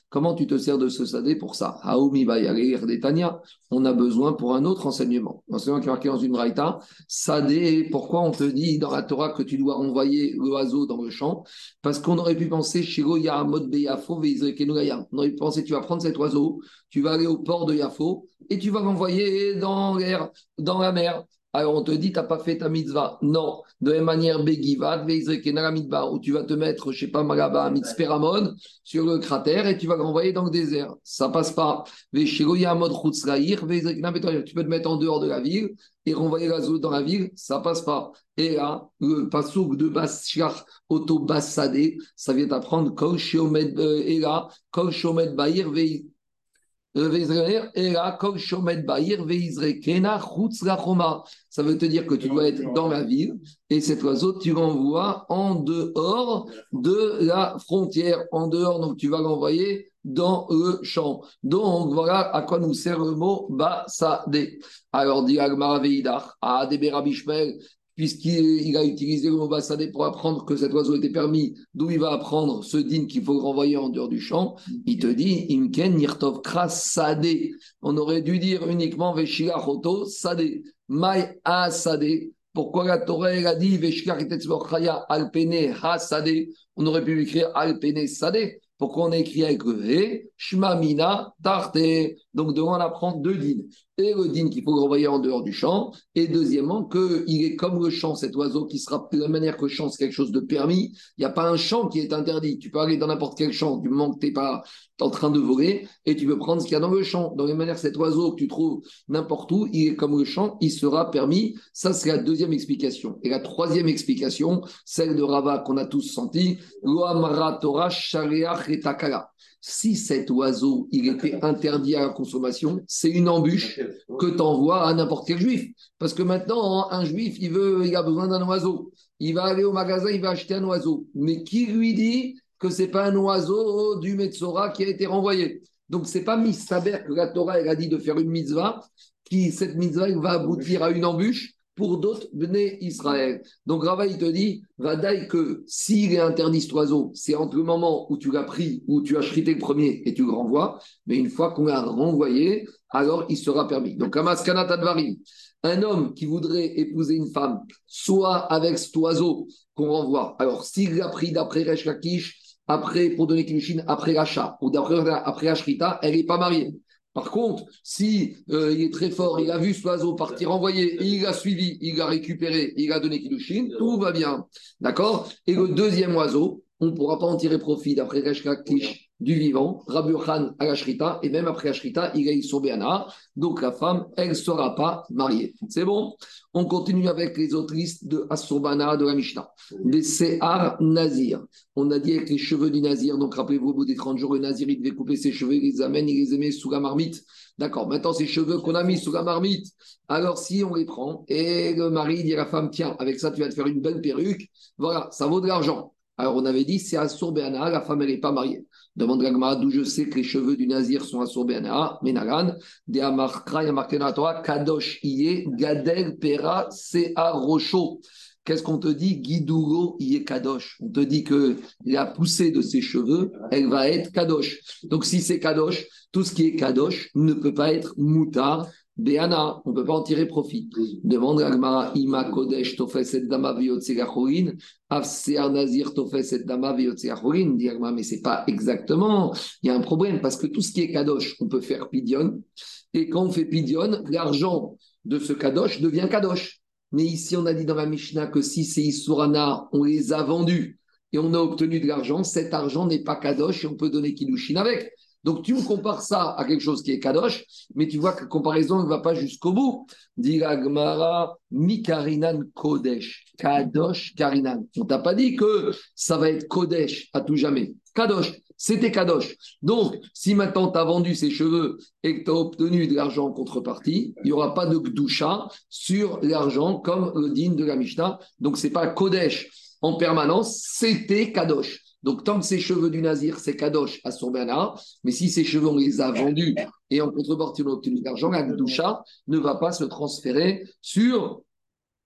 Comment tu te sers de ce sadé pour ça? Detania. On a besoin pour un autre enseignement. L'enseignement qui est marqué dans une braïta. Sadé, pourquoi on te dit dans la Torah que tu dois envoyer l'oiseau dans le champ? Parce qu'on aurait pu penser, Shiro Yahamod Beyafo. On aurait pu penser, tu vas prendre cet oiseau, tu vas aller au port de Yafo et tu vas l'envoyer dans l'air, dans la mer. Alors on te dit, tu n'as pas fait ta mitzvah. Non. De la même manière, Begivat, Veizrekenara où tu vas te mettre, je sais pas, Malaba, Mitzperamon, sur le cratère et tu vas l'envoyer dans le désert. Ça passe pas. Veshiro Yahamod Chutzraïr, Veizrekena Betoyer. Tu peux te mettre en dehors de la ville et renvoyer l'oiseau dans la ville, ça passe pas. Et là, le pasouk de Bashar Auto Bassadé, ça vient d'apprendre euh, et là, Kol Shomed Bahir Ça veut te dire que tu dois être dans la ville et cet oiseau, tu l'envoies en dehors de la frontière, en dehors, donc tu vas l'envoyer dans le champ. Donc voilà à quoi nous sert le mot Bassadé. Alors, dit Agmara Veidar, à Rabbi Shmuel, puisqu'il il a utilisé le mot Bassadé pour apprendre que cet oiseau était permis, d'où il va apprendre ce din qu'il faut renvoyer en dehors du champ, il te dit Imken Nirtov Kras Sadé. On aurait dû dire uniquement Veshila Choto Sadé. Mai A Sadé. Pourquoi la Torah elle a dit Veshila Chaya Alpene Ha Sadé On aurait pu écrire Alpene Sadé. Pourquoi on a écrit avec le Shmamina Tarte. Donc, devant on apprend deux dînes. Et le dîne qu'il faut renvoyer en dehors du champ. Et deuxièmement, qu'il est comme le champ, cet oiseau qui sera de la manière que le champ, c'est quelque chose de permis. Il n'y a pas un champ qui est interdit. Tu peux aller dans n'importe quel champ du moment que tu n'es pas en train de voler et tu peux prendre ce qu'il y a dans le champ. Dans les manières, cet oiseau que tu trouves n'importe où, il est comme le champ, il sera permis. Ça, c'est la deuxième explication. Et la troisième explication, celle de Rava qu'on a tous senti, Torah Shariach et Takala. Si cet oiseau, il était interdit à la consommation, c'est une embûche que tu envoies à n'importe quel juif. Parce que maintenant, un juif, il, veut, il a besoin d'un oiseau. Il va aller au magasin, il va acheter un oiseau. Mais qui lui dit que ce n'est pas un oiseau du Metzora qui a été renvoyé? Donc, ce n'est pas mistaber que la Torah elle a dit de faire une mitzvah, qui cette mitzvah elle va aboutir à une embûche. Pour d'autres Bnei Israël. Donc Rava, il te dit, Vadaï, que s'il est interdit cet oiseau, c'est entre le moment où tu l'as pris, où tu as chrité le premier et tu le renvoies, mais une fois qu'on l'a renvoyé, alors il sera permis. Donc, Amaskana Tadvarim, un homme qui voudrait épouser une femme, soit avec cet oiseau qu'on renvoie, alors s'il l'a pris d'après Resh Lakish, après, pour donner après l'achat, ou d'après après Ashrita, elle n'est pas mariée. Par contre, si euh, il est très fort, il a vu cet oiseau partir envoyé, il l'a suivi, il l'a récupéré, il a donné Kilushin, tout va bien. D'accord? Et le deuxième oiseau, on ne pourra pas en tirer profit d'après Resh Lakish du vivant, Rabbi Khan à la Shrita, et même après la Shrita, il est sur Béana, donc la femme, elle ne sera pas mariée. C'est bon? On continue avec les autres listes de Assurbana de la Mishnah. Les Sehar Nazir. On a dit avec les cheveux du Nazir, donc rappelez-vous, au bout des 30 jours, le Nazir, il devait couper ses cheveux, il les amène, il les met sous la marmite. D'accord, maintenant ces cheveux qu'on a mis sous la marmite, alors si on les prend, et le mari dit à la femme, tiens, avec ça, tu vas te faire une belle perruque, voilà, ça vaut de l'argent. Alors on avait dit, c'est Assurbana, la femme, elle n'est pas mariée. Demande Gagmara d'où je sais que les cheveux du nazir sont assorbés à Menagan, de Amarkra, Kadosh Iye, Gadel Pera, Sea Rocho. Qu'est-ce qu'on te dit? Guidouro Iye Kadosh. On te dit que la poussée de ses cheveux, elle va être Kadosh. Donc si c'est Kadosh, tout ce qui est Kadosh ne peut pas être Moutar, Béana, on ne peut pas en tirer profit. Demande Agmara, Ima Kodesh Tofes et Dama Viotsegachorin, Afsear Nazir Tofes et Dama Viotsegachorin. Dit Agmara, mais c'est pas exactement. Il y a un problème parce que tout ce qui est Kadosh, on peut faire Pidion. Et quand on fait Pidion, l'argent de ce Kadosh devient Kadosh. Mais ici, on a dit dans la Mishnah que si c'est Isurana, on les a vendus et on a obtenu de l'argent, cet argent n'est pas Kadosh et on peut donner Kilushin avec. Donc tu me compares ça à quelque chose qui est kadosh, mais tu vois que la comparaison ne va pas jusqu'au bout. Dit Gmara, Mikarinan Kodesh. Kadosh Karinan. On t'a pas dit que ça va être Kodesh à tout jamais. Kadosh, c'était Kadosh. Donc, si maintenant tu as vendu ces cheveux et que tu as obtenu de l'argent en contrepartie, il n'y aura pas de Gdusha sur l'argent comme le digne de la Mishnah. Donc, ce n'est pas Kodesh en permanence, c'était Kadosh. Donc, tant que ces cheveux du Nazir, c'est Kadosh à son Bernard, mais si ces cheveux, on les a vendus et en contrepartie, on a obtenu de l'argent, la Gdusha ne va pas se transférer sur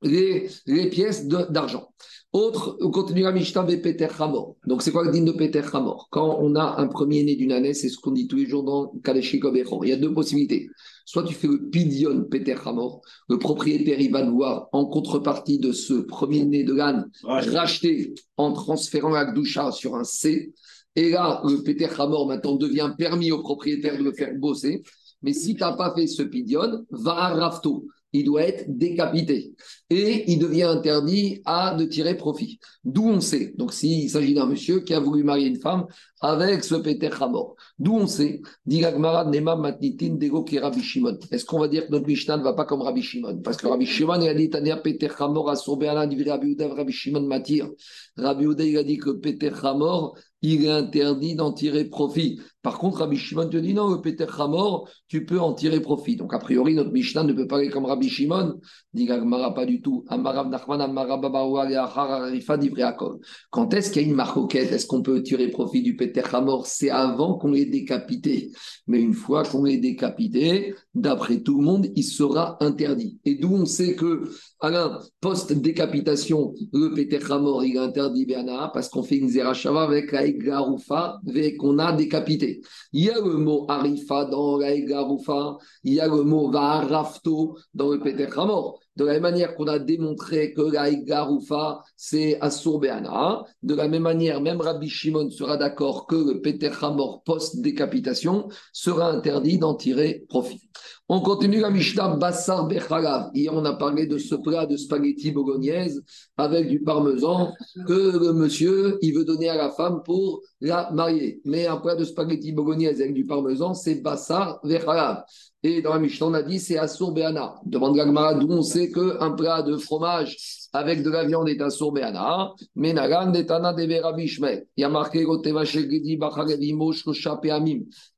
les, pièces d'argent. Autre, on continue à Mishnah Peter Hamor. Donc, c'est quoi le digne de Peter Hamor? Quand on a un premier-né d'une année, c'est ce qu'on dit tous les jours dans Kadeshi Il y a deux possibilités. Soit tu fais le pidion Peter Hamor, le propriétaire, il va devoir, en contrepartie de ce premier-né de l'âne, racheter en transférant la Gdusha sur un C. Et là, le Peter Hamor maintenant devient permis au propriétaire de le faire bosser. Mais si tu n'as pas fait ce pidion, va à Rafto il doit être décapité. Et il devient interdit à de tirer profit. D'où on sait. Donc, s'il s'agit d'un monsieur qui a voulu marier une femme avec ce Peter Hamor. D'où on sait. Nema Matnitin Dego qui Rabbi Shimon. Est-ce qu'on va dire que notre Mishnah ne va pas comme Rabbi Shimon? Parce que Rabbi Shimon, il a dit Tania Peter Hamor a sauvé un Rabbi Rabbi Shimon Matir. Rabbi il a dit que Peter Hamor, il est interdit d'en tirer profit. Par contre, Rabbi Shimon te dit non, le Peter Hamor, tu peux en tirer profit. Donc, a priori, notre Mishnah ne peut pas aller comme Rabbi Shimon. Dit Gagmara, pas du tout. Quand est-ce qu'il y a une marcoquette Est-ce qu'on peut tirer profit du Peter Hamor? C'est avant qu'on l'ait décapité. Mais une fois qu'on l'ait décapité, d'après tout le monde, il sera interdit. Et d'où on sait que, Alain, post-décapitation, le Peter Hamor, il est interdit, Béana, parce qu'on fait une Zerachava avec la Garoufa, qu'on a décapité. Il y a le mot Arifa dans la Garoufa, il y a le mot Varafto dans le Peter Hamor. De la même manière qu'on a démontré que la Garoufa, c'est Assur de la même manière, même Rabbi Shimon sera d'accord que le Peter Hamor post-décapitation sera interdit d'en tirer profit. On continue la Mishnah Bassar Bechalav. Hier, on a parlé de ce plat de spaghetti bogognaise avec du parmesan que le monsieur, il veut donner à la femme pour la marier. Mais un plat de spaghetti bogognaise avec du parmesan, c'est Bassar Bechalav. Et dans la Mishnah, on a dit c'est Assur Be'ana. Demande Gagmara d'où on sait qu'un plat de fromage avec de la viande est Assur Be'ana. Mais Nagan Detana de Rabbi Il y a marqué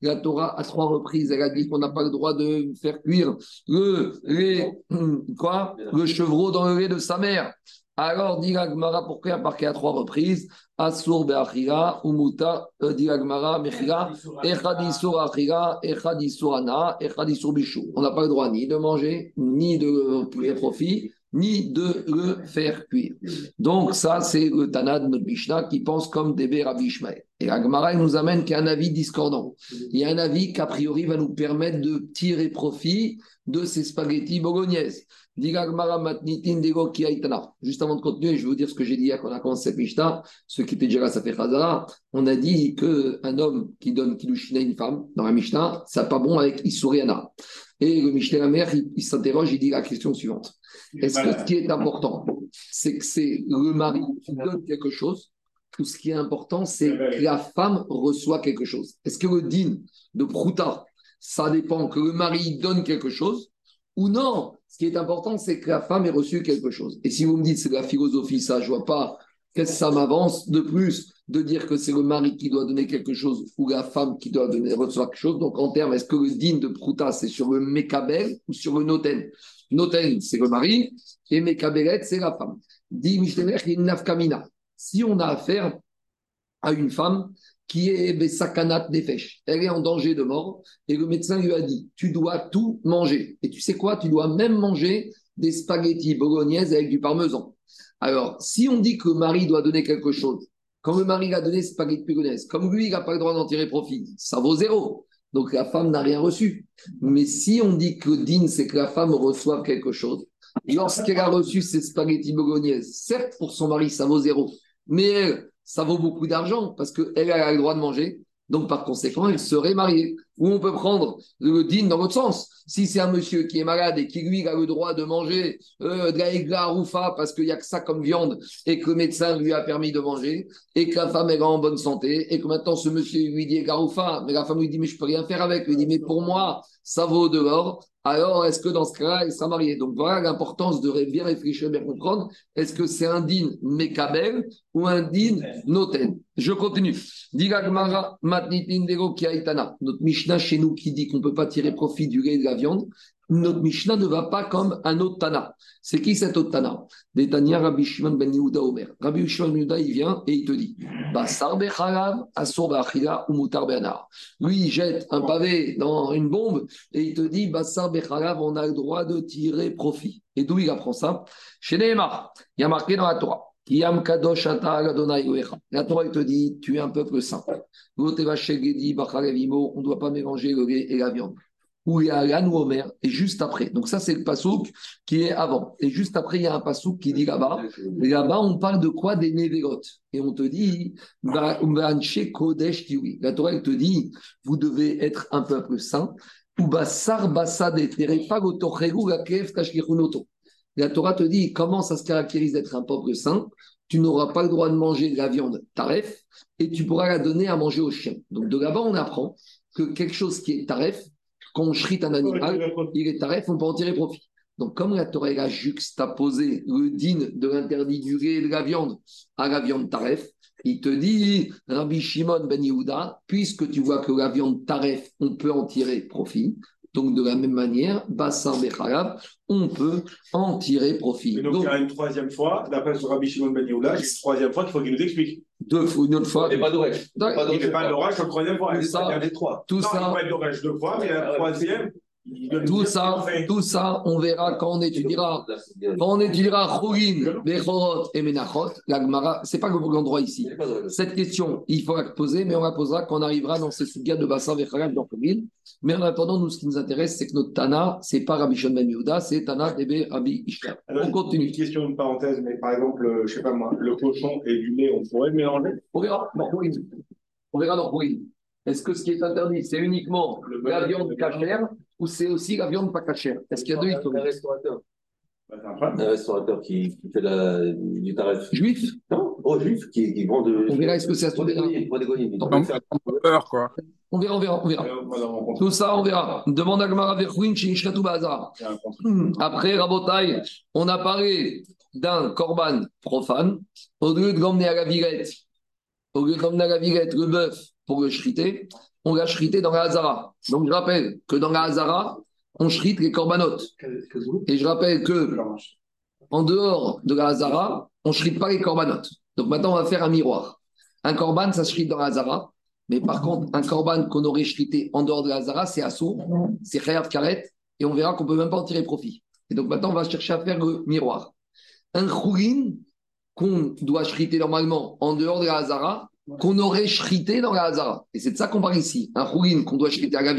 La Torah, à trois reprises, elle a dit qu'on n'a pas le droit de faire cuire le, quoi, le chevreau dans le lait de sa mère. Alors, dit Gagmara, pourquoi marqué à trois reprises Asur be'achira, umuta, euh, dit Agmara, mechira, echadisur achira, echadisur ana, echadisur bichou. On n'a pas le droit ni de manger, ni de tirer profit, ni de le faire cuire. Donc, ça, c'est le Tana de notre Mishnah qui pense comme Débé Rabbi Ishmael. Et la Gemara, il nous amène qu'il y a un avis discordant. Il y a un avis qu'a priori va nous permettre de tirer profit de ces spaghettis bolognaises. Juste avant de continuer, je vais vous dire ce que j'ai dit hier quand on a commencé cette Mishnah. Ceux qui étaient déjà là, ça fait. On a dit qu'un homme qui donne Kilushin à une femme, dans la Mishnah, ça pas bon avec Isuriana. Et le Mishnah la mère, il, il s'interroge, il dit la question suivante. Est-ce que ce qui est important, c'est que c'est le mari qui donne quelque chose ou ce qui est important, c'est que la femme reçoit quelque chose? Est-ce que le din de Prouta, ça dépend que le mari donne quelque chose ou non? Ce qui est important, c'est que la femme ait reçu quelque chose. Et si vous me dites c'est la philosophie, ça, je vois pas qu'est-ce que ça m'avance de plus? De dire que c'est le mari qui doit donner quelque chose ou la femme qui doit donner, recevoir quelque chose. Donc en termes, est-ce que le din de Prouta, c'est sur le Mekabel ou sur le Noten? Noten, c'est le mari, et Mekabelet, c'est la femme. Dit Nafkamina. Si on a affaire à une femme qui est Besakanat Nefesh, elle est en danger de mort, et le médecin lui a dit Tu dois tout manger. Et tu sais quoi? Tu dois même manger des spaghettis bolognaises avec du parmesan. Alors, si on dit que le mari doit donner quelque chose, quand le mari a donné spaghettis bolognaises, comme lui, il n'a pas le droit d'en tirer profit, ça vaut zéro. Donc la femme n'a rien reçu. Mais si on dit que din, c'est que la femme reçoit quelque chose, lorsqu'elle a reçu ces spaghettis bolognaises, certes, pour son mari, ça vaut zéro, mais elle, ça vaut beaucoup d'argent parce qu'elle a le droit de manger. Donc, par conséquent, elle serait mariée. Ou on peut prendre le din dans l'autre sens. Si c'est un monsieur qui est malade et qui, lui, a le droit de manger euh, de la égla roufa parce qu'il n'y a que ça comme viande et que le médecin lui a permis de manger et que la femme est en bonne santé et que maintenant ce monsieur lui dit égla mais la femme lui dit mais je peux rien faire avec. Il dit mais pour moi, ça vaut dehors alors est-ce que dans ce cas-là, il sera marié? Donc voilà l'importance de bien réfléchir, bien comprendre. Est-ce que c'est un din mekabel ou un din noten? Je continue. Notre Mishnah chez nous qui dit qu'on ne peut pas tirer profit du lait et de la viande, notre Mishnah ne va pas comme un autre Tana. C'est qui cet autre Tana? Des Tania Rabbi Shimon ben Yehuda Omer. Rabbi Shimon ben Yehuda, il vient et il te dit Basar bechalav, asur bechila ou mutar benar. Lui, il jette un pavé dans une bombe et il te dit Basar bechalav, on a le droit de tirer profit. Et d'où il apprend ça? Chez Nehemar, il y a marqué dans la Torah. Yam kadosh La Torah, il te dit, tu es un peuple saint. On ne doit pas mélanger le lait et la viande où il y a l'Anou Omer, et juste après. Donc ça, c'est le pasouk qui est avant. Et juste après, il y a un pasouk qui dit là-bas. Là-bas, on parle de quoi? Des névérotes. Et on te dit, la Torah, elle te dit, vous devez être un peuple saint. La Torah te dit, comment ça se caractérise d'être un peuple saint? Tu n'auras pas le droit de manger de la viande taref et tu pourras la donner à manger aux chiens. Donc de là-bas, on apprend que quelque chose qui est taref, quand on chrite un animal, il est taref, on peut en tirer profit. Donc, comme la Torah a juxtaposé le din de l'interdit du lait et de la viande à la viande taref, il te dit, Rabbi Shimon ben Yehuda, puisque tu vois que la viande taref, on peut en tirer profit, donc de la même manière, bassin Bechalab, on peut en tirer profit. donc, il y a une troisième fois, d'après ce Rabbi Shimon ben Yehuda, c'est une troisième fois qu'il faut qu'il nous explique. Deux fois, une autre fois. Il n'est pas d'orage. Il n'est pas d'orage la troisième fois. Tout ça, il y a les trois. Tout non, ça, il peut être d'orage deux fois, mais la troisième, tout ça, tout ça, on verra quand on étudiera, quand on étudiera Chougin, Bechorot et Menachot, la c'est pas l'endroit ici. Cette question, il faut la poser, mais on la posera quand on arrivera dans ces sujets de bassin Bechorot dans Chougin. Mais en attendant, nous, ce qui nous intéresse, c'est que notre Tana, c'est pas Rabbi Shon Ben Yehuda, c'est Tana Debe Rabbi Ishmael. On continue. Une question, une parenthèse, mais par exemple, je sais pas moi, le cochon et du lait, on pourrait mélanger? On verra dans. On verra dans Chougin. Est-ce que ce qui est interdit, c'est uniquement la viande cachère ou c'est aussi la viande pas cachère? Est-ce qu'il y a deux Un restaurateur. Un restaurateur qui, qui fait la, du tarif. Juif? Non, oh, juif qui, qui vend de. On verra est-ce que c'est à ce Peur, quoi. On verra, on verra, on verra. Tout ça, on verra. Demande à Gmara Verchouin chez Ishkatou Bazar. Après, Rabotai, on a parlé d'un korban profane. Au lieu de l'emmener à la villette, au lieu de l'emmener à la villette, le bœuf, pour le shriter, on l'a shrité dans la Hazara. Donc je rappelle que dans la Hazara, on shrite les corbanotes. Et je rappelle que en dehors de la Hazara, on ne shrite pas les corbanotes. Donc maintenant, on va faire un miroir. Un corban, ça shrite dans la Hazara. Mais par contre, un corban qu'on aurait shrité en dehors de la Hazara, c'est assourd, c'est khayat karet, et on verra qu'on ne peut même pas en tirer profit. Et donc maintenant, on va chercher à faire le miroir. Un choulin qu'on doit shriter normalement en dehors de la Hazara, qu'on aurait shrité dans la Hazara. Et c'est de ça qu'on parle ici. Un choulin qu'on doit shriter à la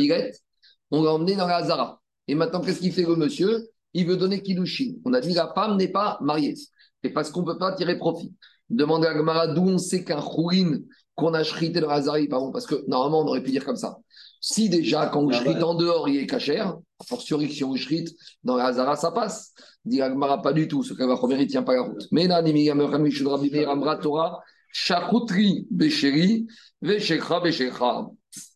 on l'a emmené dans la Hazara. Et maintenant, qu'est-ce qu'il fait le monsieur? Il veut donner Kiddushin. On a dit la femme n'est pas mariée. Et parce qu'on ne peut pas tirer profit. Demandez à Gamara d'où on sait qu'un choulin qu'on a shrité dans la Hazara, pardon, parce que normalement, on aurait pu dire comme ça. Si déjà, quand on ah shrite en dehors, il est cachère, fortiori que si on shrite dans la Hazara, ça passe. Dit Agmara, pas du tout, ce qu'elle va il ne tient pas la route. Mais là, Torah, Chakutri Besheri, Veshekha Beshekha.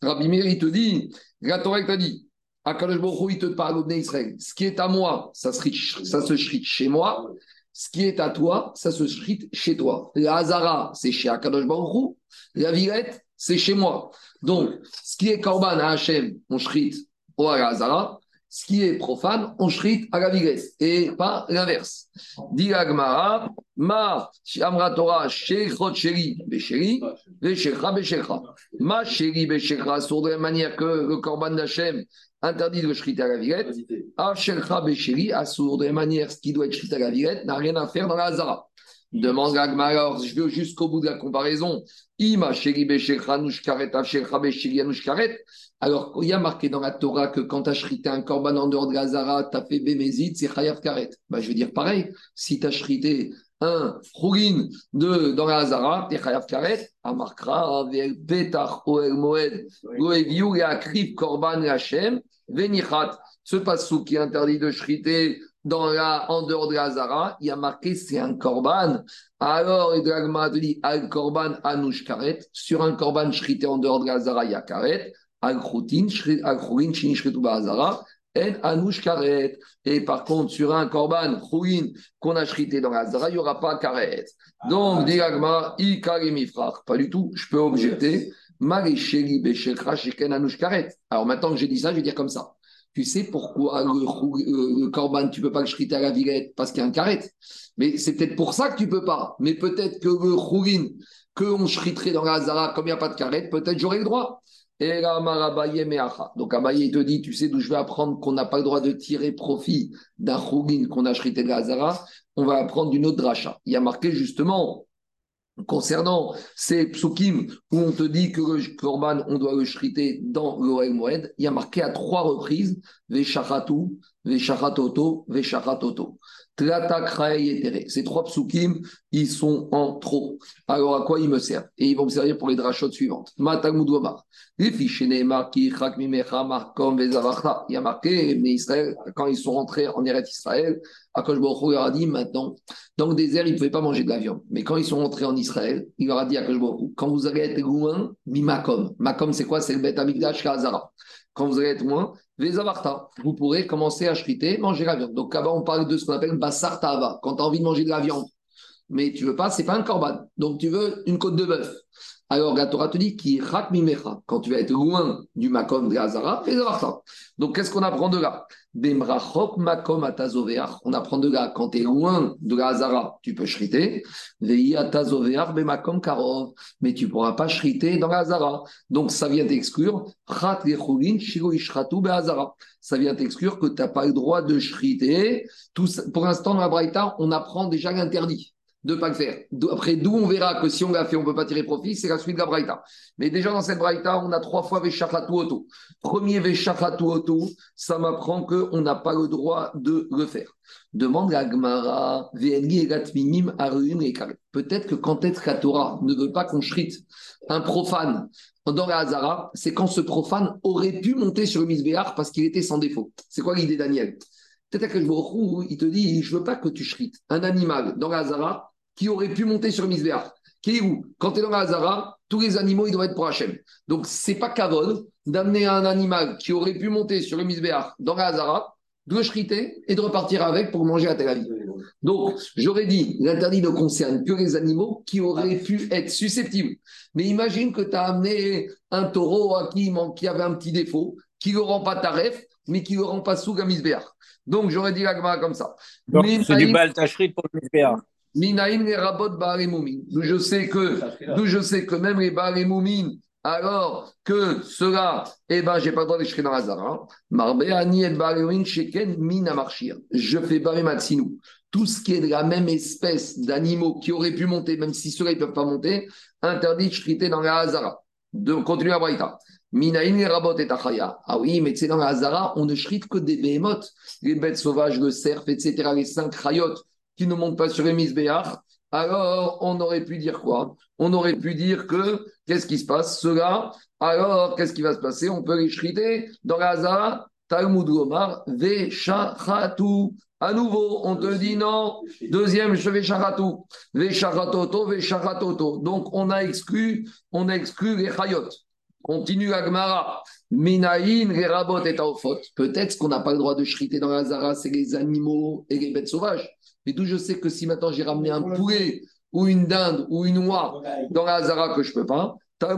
Rabbi Meir, te dit, la t'a dit, Akadosh Baruch il te parle au Israël. Ce qui est à moi, ça se, ça se chez moi. Ce qui est à toi, ça se shrite chez toi. La Hazara, c'est chez Akadosh Baruch La Villette, c'est chez moi. Donc, ce qui est Korban à Hachem, on shrit au Hazara. Ce qui est profane, on shrit à la vigesse. Et pas l'inverse. Dit Agmara, ma amra Torah, shechot sheri, besheri, veshechra, beshechra. Ma sheri, beshechra, sur de la manière que le Korban d'Hachem interdit de shriter à la vigette. Avshelcha, besheri, assour de la manière ce qui doit être shrit à la vigette n'a rien à faire dans la Hazara. Demande alors je vais jusqu'au bout de la comparaison. Ima Alors, il y a marqué dans la Torah que quand tu as shrité un korban en dehors de la Zara, tu as fait Bémézid, c'est Chayav Karet. Bah, je veux dire pareil. Si tu as shrité un Chougin de, dans la Zara, tu es Chayav Karet. Amarkra, Petach, Oel Moed, Goeviu, Akrif, Korban, Hachem, Venichat. Ce passou qui interdit de shriter dans la, en dehors de la Zara, il y a marqué c'est un korban. Alors, il dit al korban anush karet. Sur un korban shrité en dehors de la Zara, il y a karet. Al khoutin, al khourin, Zara. En anush karet. Et par contre, sur un korban khourin qu'on a shrité dans la Zara, il n'y aura pas karet. Donc, dit Agma, i karimifrach. Pas du tout, je peux objecter. Alors maintenant que j'ai dit ça, je vais dire comme ça. Tu sais pourquoi le, corban, tu peux pas le shriter à la villette? Parce qu'il y a un carré. Mais c'est peut-être pour ça que tu peux pas. Mais peut-être que le choulin, qu'on shriterait dans la Hazara, comme il n'y a pas de carré, peut-être j'aurai le droit. Et Donc Abaye te dit, tu sais d'où je vais apprendre qu'on n'a pas le droit de tirer profit d'un choulin qu'on a shrité de la Hazara? On va apprendre d'une autre dracha. Il y a marqué justement Concernant ces psukim où on te dit que le korban, on doit le shriter dans l'Oel Moed, il y a marqué à trois reprises Veshachatu, Veshachatoto, Veshachatoto. Ces trois psukim, ils sont en trop. Alors à quoi ils me servent? Et ils vont me servir pour les drachotes suivantes. Il y a marqué, mais Israël, quand ils sont rentrés en Eretz Israël, Baruch leur a dit maintenant, dans le désert, ils ne pouvaient pas manger de la viande. Mais quand ils sont rentrés en Israël, il leur a dit à Akash quand vous allez être loin, makom. Makom, c'est quoi? C'est le Bet Amigdash Hazara. Quand vous allez être loin, Vezavarta, vous pourrez commencer à chriter, manger la viande. Donc là-bas, on parle de ce qu'on appelle Bassar Tava, quand tu as envie de manger de la viande. Mais tu veux pas, c'est pas un korban. Donc tu veux une côte de bœuf. Alors la Torah te dit qui quand tu vas être loin du makom de Hazara, Donc qu'est-ce qu'on apprend de là? Makom On apprend de là, quand tu es loin de la Hazara, tu peux shriter. makom karov. Mais tu pourras pas shriter dans la Hazara. Donc ça vient t'exclure. Ça vient t'exclure que tu n'as pas le droit de shriter. pour l'instant, dans la Braïta, on apprend déjà l'interdit de ne pas le faire. Après, d'où on verra que si on l'a fait, on ne peut pas tirer profit, c'est la suite de la Braïta. Mais déjà dans cette Braïta, on a trois fois Veshachatu Oto. Premier Veshachatu Oto, ça m'apprend qu'on n'a pas le droit de le faire. Demande à Gmara, Peut-être que quand que la Torah ne veut pas qu'on shrite un profane dans la Hazara, c'est quand ce profane aurait pu monter sur le Misbéar parce qu'il était sans défaut. C'est quoi l'idée Daniel? Peut-être que il te dit, je veux pas que tu shrites un animal dans la Hazara qui aurait pu monter sur Misbéach. Qui est où Quand tu es dans la Hazara, tous les animaux, ils doivent être pour Hachem. Donc, c'est pas kavod d'amener un animal qui aurait pu monter sur le Misbéach dans la Hazara, de le shriter et de repartir avec pour manger à Tel Aviv. Donc, j'aurais dit, l'interdit ne concerne que les animaux qui auraient pu être susceptibles. Mais imagine que tu as amené un taureau à qui, qui avait un petit défaut, qui ne rend pas taref, mais qui ne rend pas sous la Donc, j'aurais dit la comme ça. C'est du bal pour le Misbéach. D'où je sais que, d'où je sais que même les Baal alors que cela, eh ben, j'ai pas le droit d'écrire dans Hazara. Je fais Barimatsinou. Tout ce qui est de la même espèce d'animaux qui auraient pu monter, même si ceux-là ne peuvent pas monter, interdit de shriter dans la Hazara. De continuer à Braïta. Minaïn et Rabot et Achaya. Ah oui, mais c'est dans la Hazara, on ne shrite que des behemoths, les bêtes sauvages, le cerf, etc., les cinq rayotes qui ne montent pas sur les misbéach. Alors, on aurait pu dire quoi? On aurait pu dire que, qu'est-ce qui se passe Cela, alors, qu'est-ce qui va se passer? On peut les shriter dans la Hazara, Talmud Gomar, Veshachatu. À nouveau, on te dit non. Deuxième, charatu. Veshachatoto, Veshachatoto. Donc, on a exclu, on a exclu les chayot. Continue Agmara. Minaïn, les rabot et. Peut-être qu'on n'a pas le droit de shriter dans la Zara, c'est les animaux et les bêtes sauvages. Mais d'où je sais que si maintenant j'ai ramené un poulet ou une dinde ou une oie dans la Zara que je ne peux pas. Donc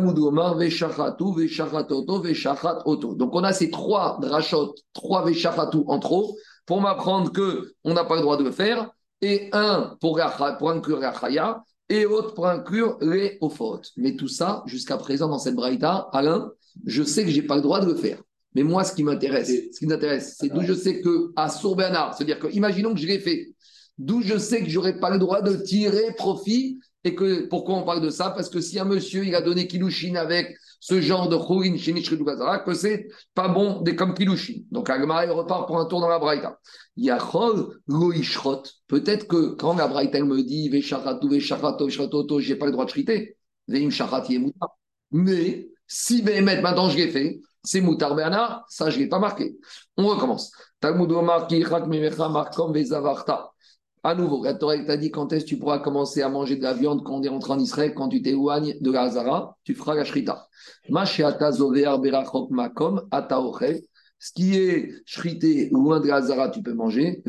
on a ces trois drachot, trois Veshachatu en trop pour m'apprendre qu'on n'a pas le droit de le faire, et un pour, pour inclure la Chaya, et autre pour inclure les Ophot. Mais tout ça, jusqu'à présent dans cette braïta, Alain, je sais que je n'ai pas le droit de le faire. Mais moi, ce qui m'intéresse, ce qui m'intéresse, c'est d'où je sais que à c'est-à-dire que, imaginons que je l'ai fait, d'où je sais que j'aurais pas le droit de tirer profit et que pourquoi on parle de ça? Parce que si un monsieur il a donné Kilushin avec ce genre de Khourin Bazara, que c'est pas bon des comme Kilushin. Donc Agmara il repart pour un tour dans la Braïta. Yachol Loishrot. Peut-être que quand la Braïta me dit Vesharatou, Vesharatou, Vesharatou, j'ai pas le droit de shriter. Veim Mais si maintenant je l'ai fait, c'est Moutar Bernard, ça je l'ai pas marqué. On recommence. Talmud Omar Kichak Memecha Markom Vezavarta. À nouveau, la Torah t'a dit quand est-ce que tu pourras commencer à manger de la viande quand on est rentré en Israël, quand tu t'éloignes de la Hazara, tu feras la Shrita. Ce qui est shrité loin de la Hazara, tu peux manger.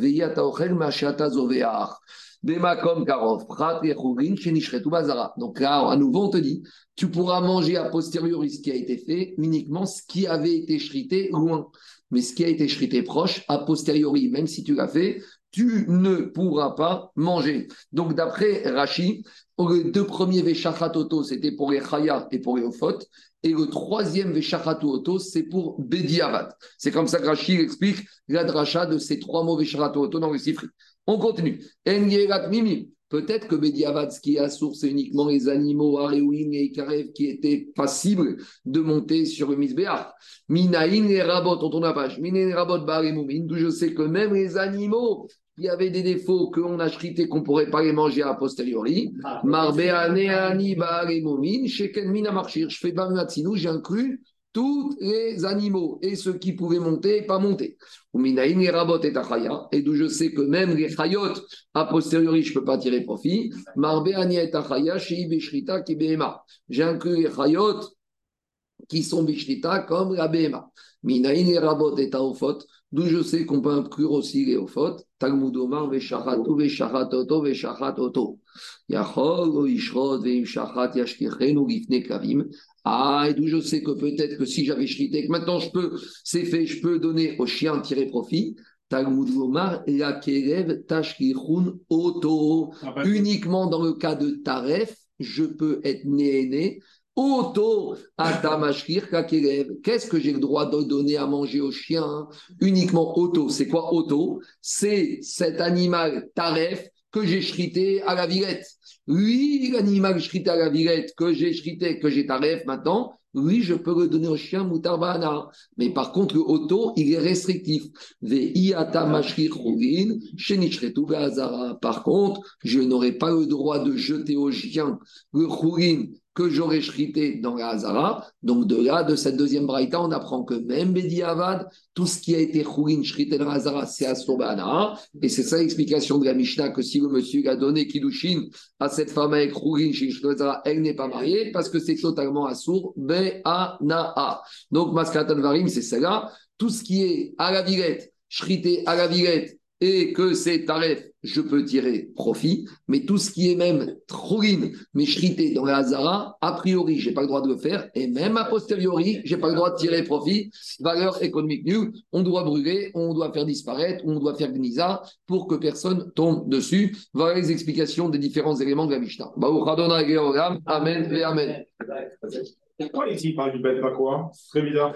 Donc là, à nouveau, on te dit, tu pourras manger a posteriori ce qui a été fait, uniquement ce qui avait été shrité loin. Mais ce qui a été shrité proche, a posteriori, même si tu l'as fait, tu ne pourras pas manger. Donc, d'après Rashi, les deux premiers Veshachatoto, c'était pour les et pour les. Et le troisième Veshachatoto, c'est pour Bediavad. C'est comme ça que Rashi explique la dracha de ces trois mots Veshachatoto dans le Sifri. On continue. Mimi. Peut-être que Bediavad, ce qui est à source, c'est uniquement les animaux, Aréouin et Karev, qui étaient passibles de monter sur le Misbéach. Minaïn et Rabot, on tourne la page. Minaïn et Rabot, d'où je sais que même les animaux qui avaient des défauts qu'on a chrité qu'on ne pourrait pas les manger a posteriori. Marbeaneani, Barémoumine, Sheken Mina Je fais Bamatsinou, j'ai inclus tous les animaux et ceux qui pouvaient monter et pas monter. Et d'où je sais que même les chayot, a posteriori, je ne peux pas tirer profit. J'ai inclus les chayot qui sont bishrita comme la bema. Minaïn rabot et taofot. D'où je sais qu'on peut inclure aussi les ofot. Talmud Omar, Veshachatu, Veshachatoto, Veshachatoto. Yachol, Ishrod, Veimshachat, Yashkirchenu, Gifne Kavim. Ah, et d'où je sais que peut-être que si j'avais shrité, que maintenant je peux, c'est fait, je peux donner au chien tirer profit. Talmud Omar, la Kerev, Tashkirchun, Oto. Uniquement dans le cas de Taref, je peux être né Auto Qu'est-ce que j'ai le droit de donner à manger au chien? Uniquement auto. C'est quoi auto C'est cet animal taref que j'ai chrité à la villette. Oui, l'animal chrité à la villette que j'ai chrité, que j'ai taref maintenant, oui, je peux le donner au chien mutarbana. Mais par contre, le auto, il est restrictif. Par contre, je n'aurai pas le droit de jeter au chien le choulin que j'aurais shrité dans la Hazara. Donc de là, de cette deuxième braïta, on apprend que même Bedi Avad, tout ce qui a été choulin shrité dans la Hazara, c'est Asobana. Et c'est ça l'explication de la Mishnah, que si le monsieur a donné Kidushin à cette femme avec Hazara, elle n'est pas mariée parce que c'est totalement Assour, Be'anaa. Donc Maskatan Varim, c'est celle-là. Tout ce qui est à la villette, shrité à la villette, et que c'est taref, je peux tirer profit, mais tout ce qui est même trourine, mais shrité dans la Hazara, a priori, je n'ai pas le droit de le faire, et même a posteriori, je n'ai pas le droit de tirer profit, valeur économique nulle, on doit brûler, on doit faire disparaître, on doit faire gnisa pour que personne tombe dessus. Voilà les explications des différents éléments de la Mishnah. Amen et Amen. Pourquoi ici il parle du bête pas quoi C'est très bizarre.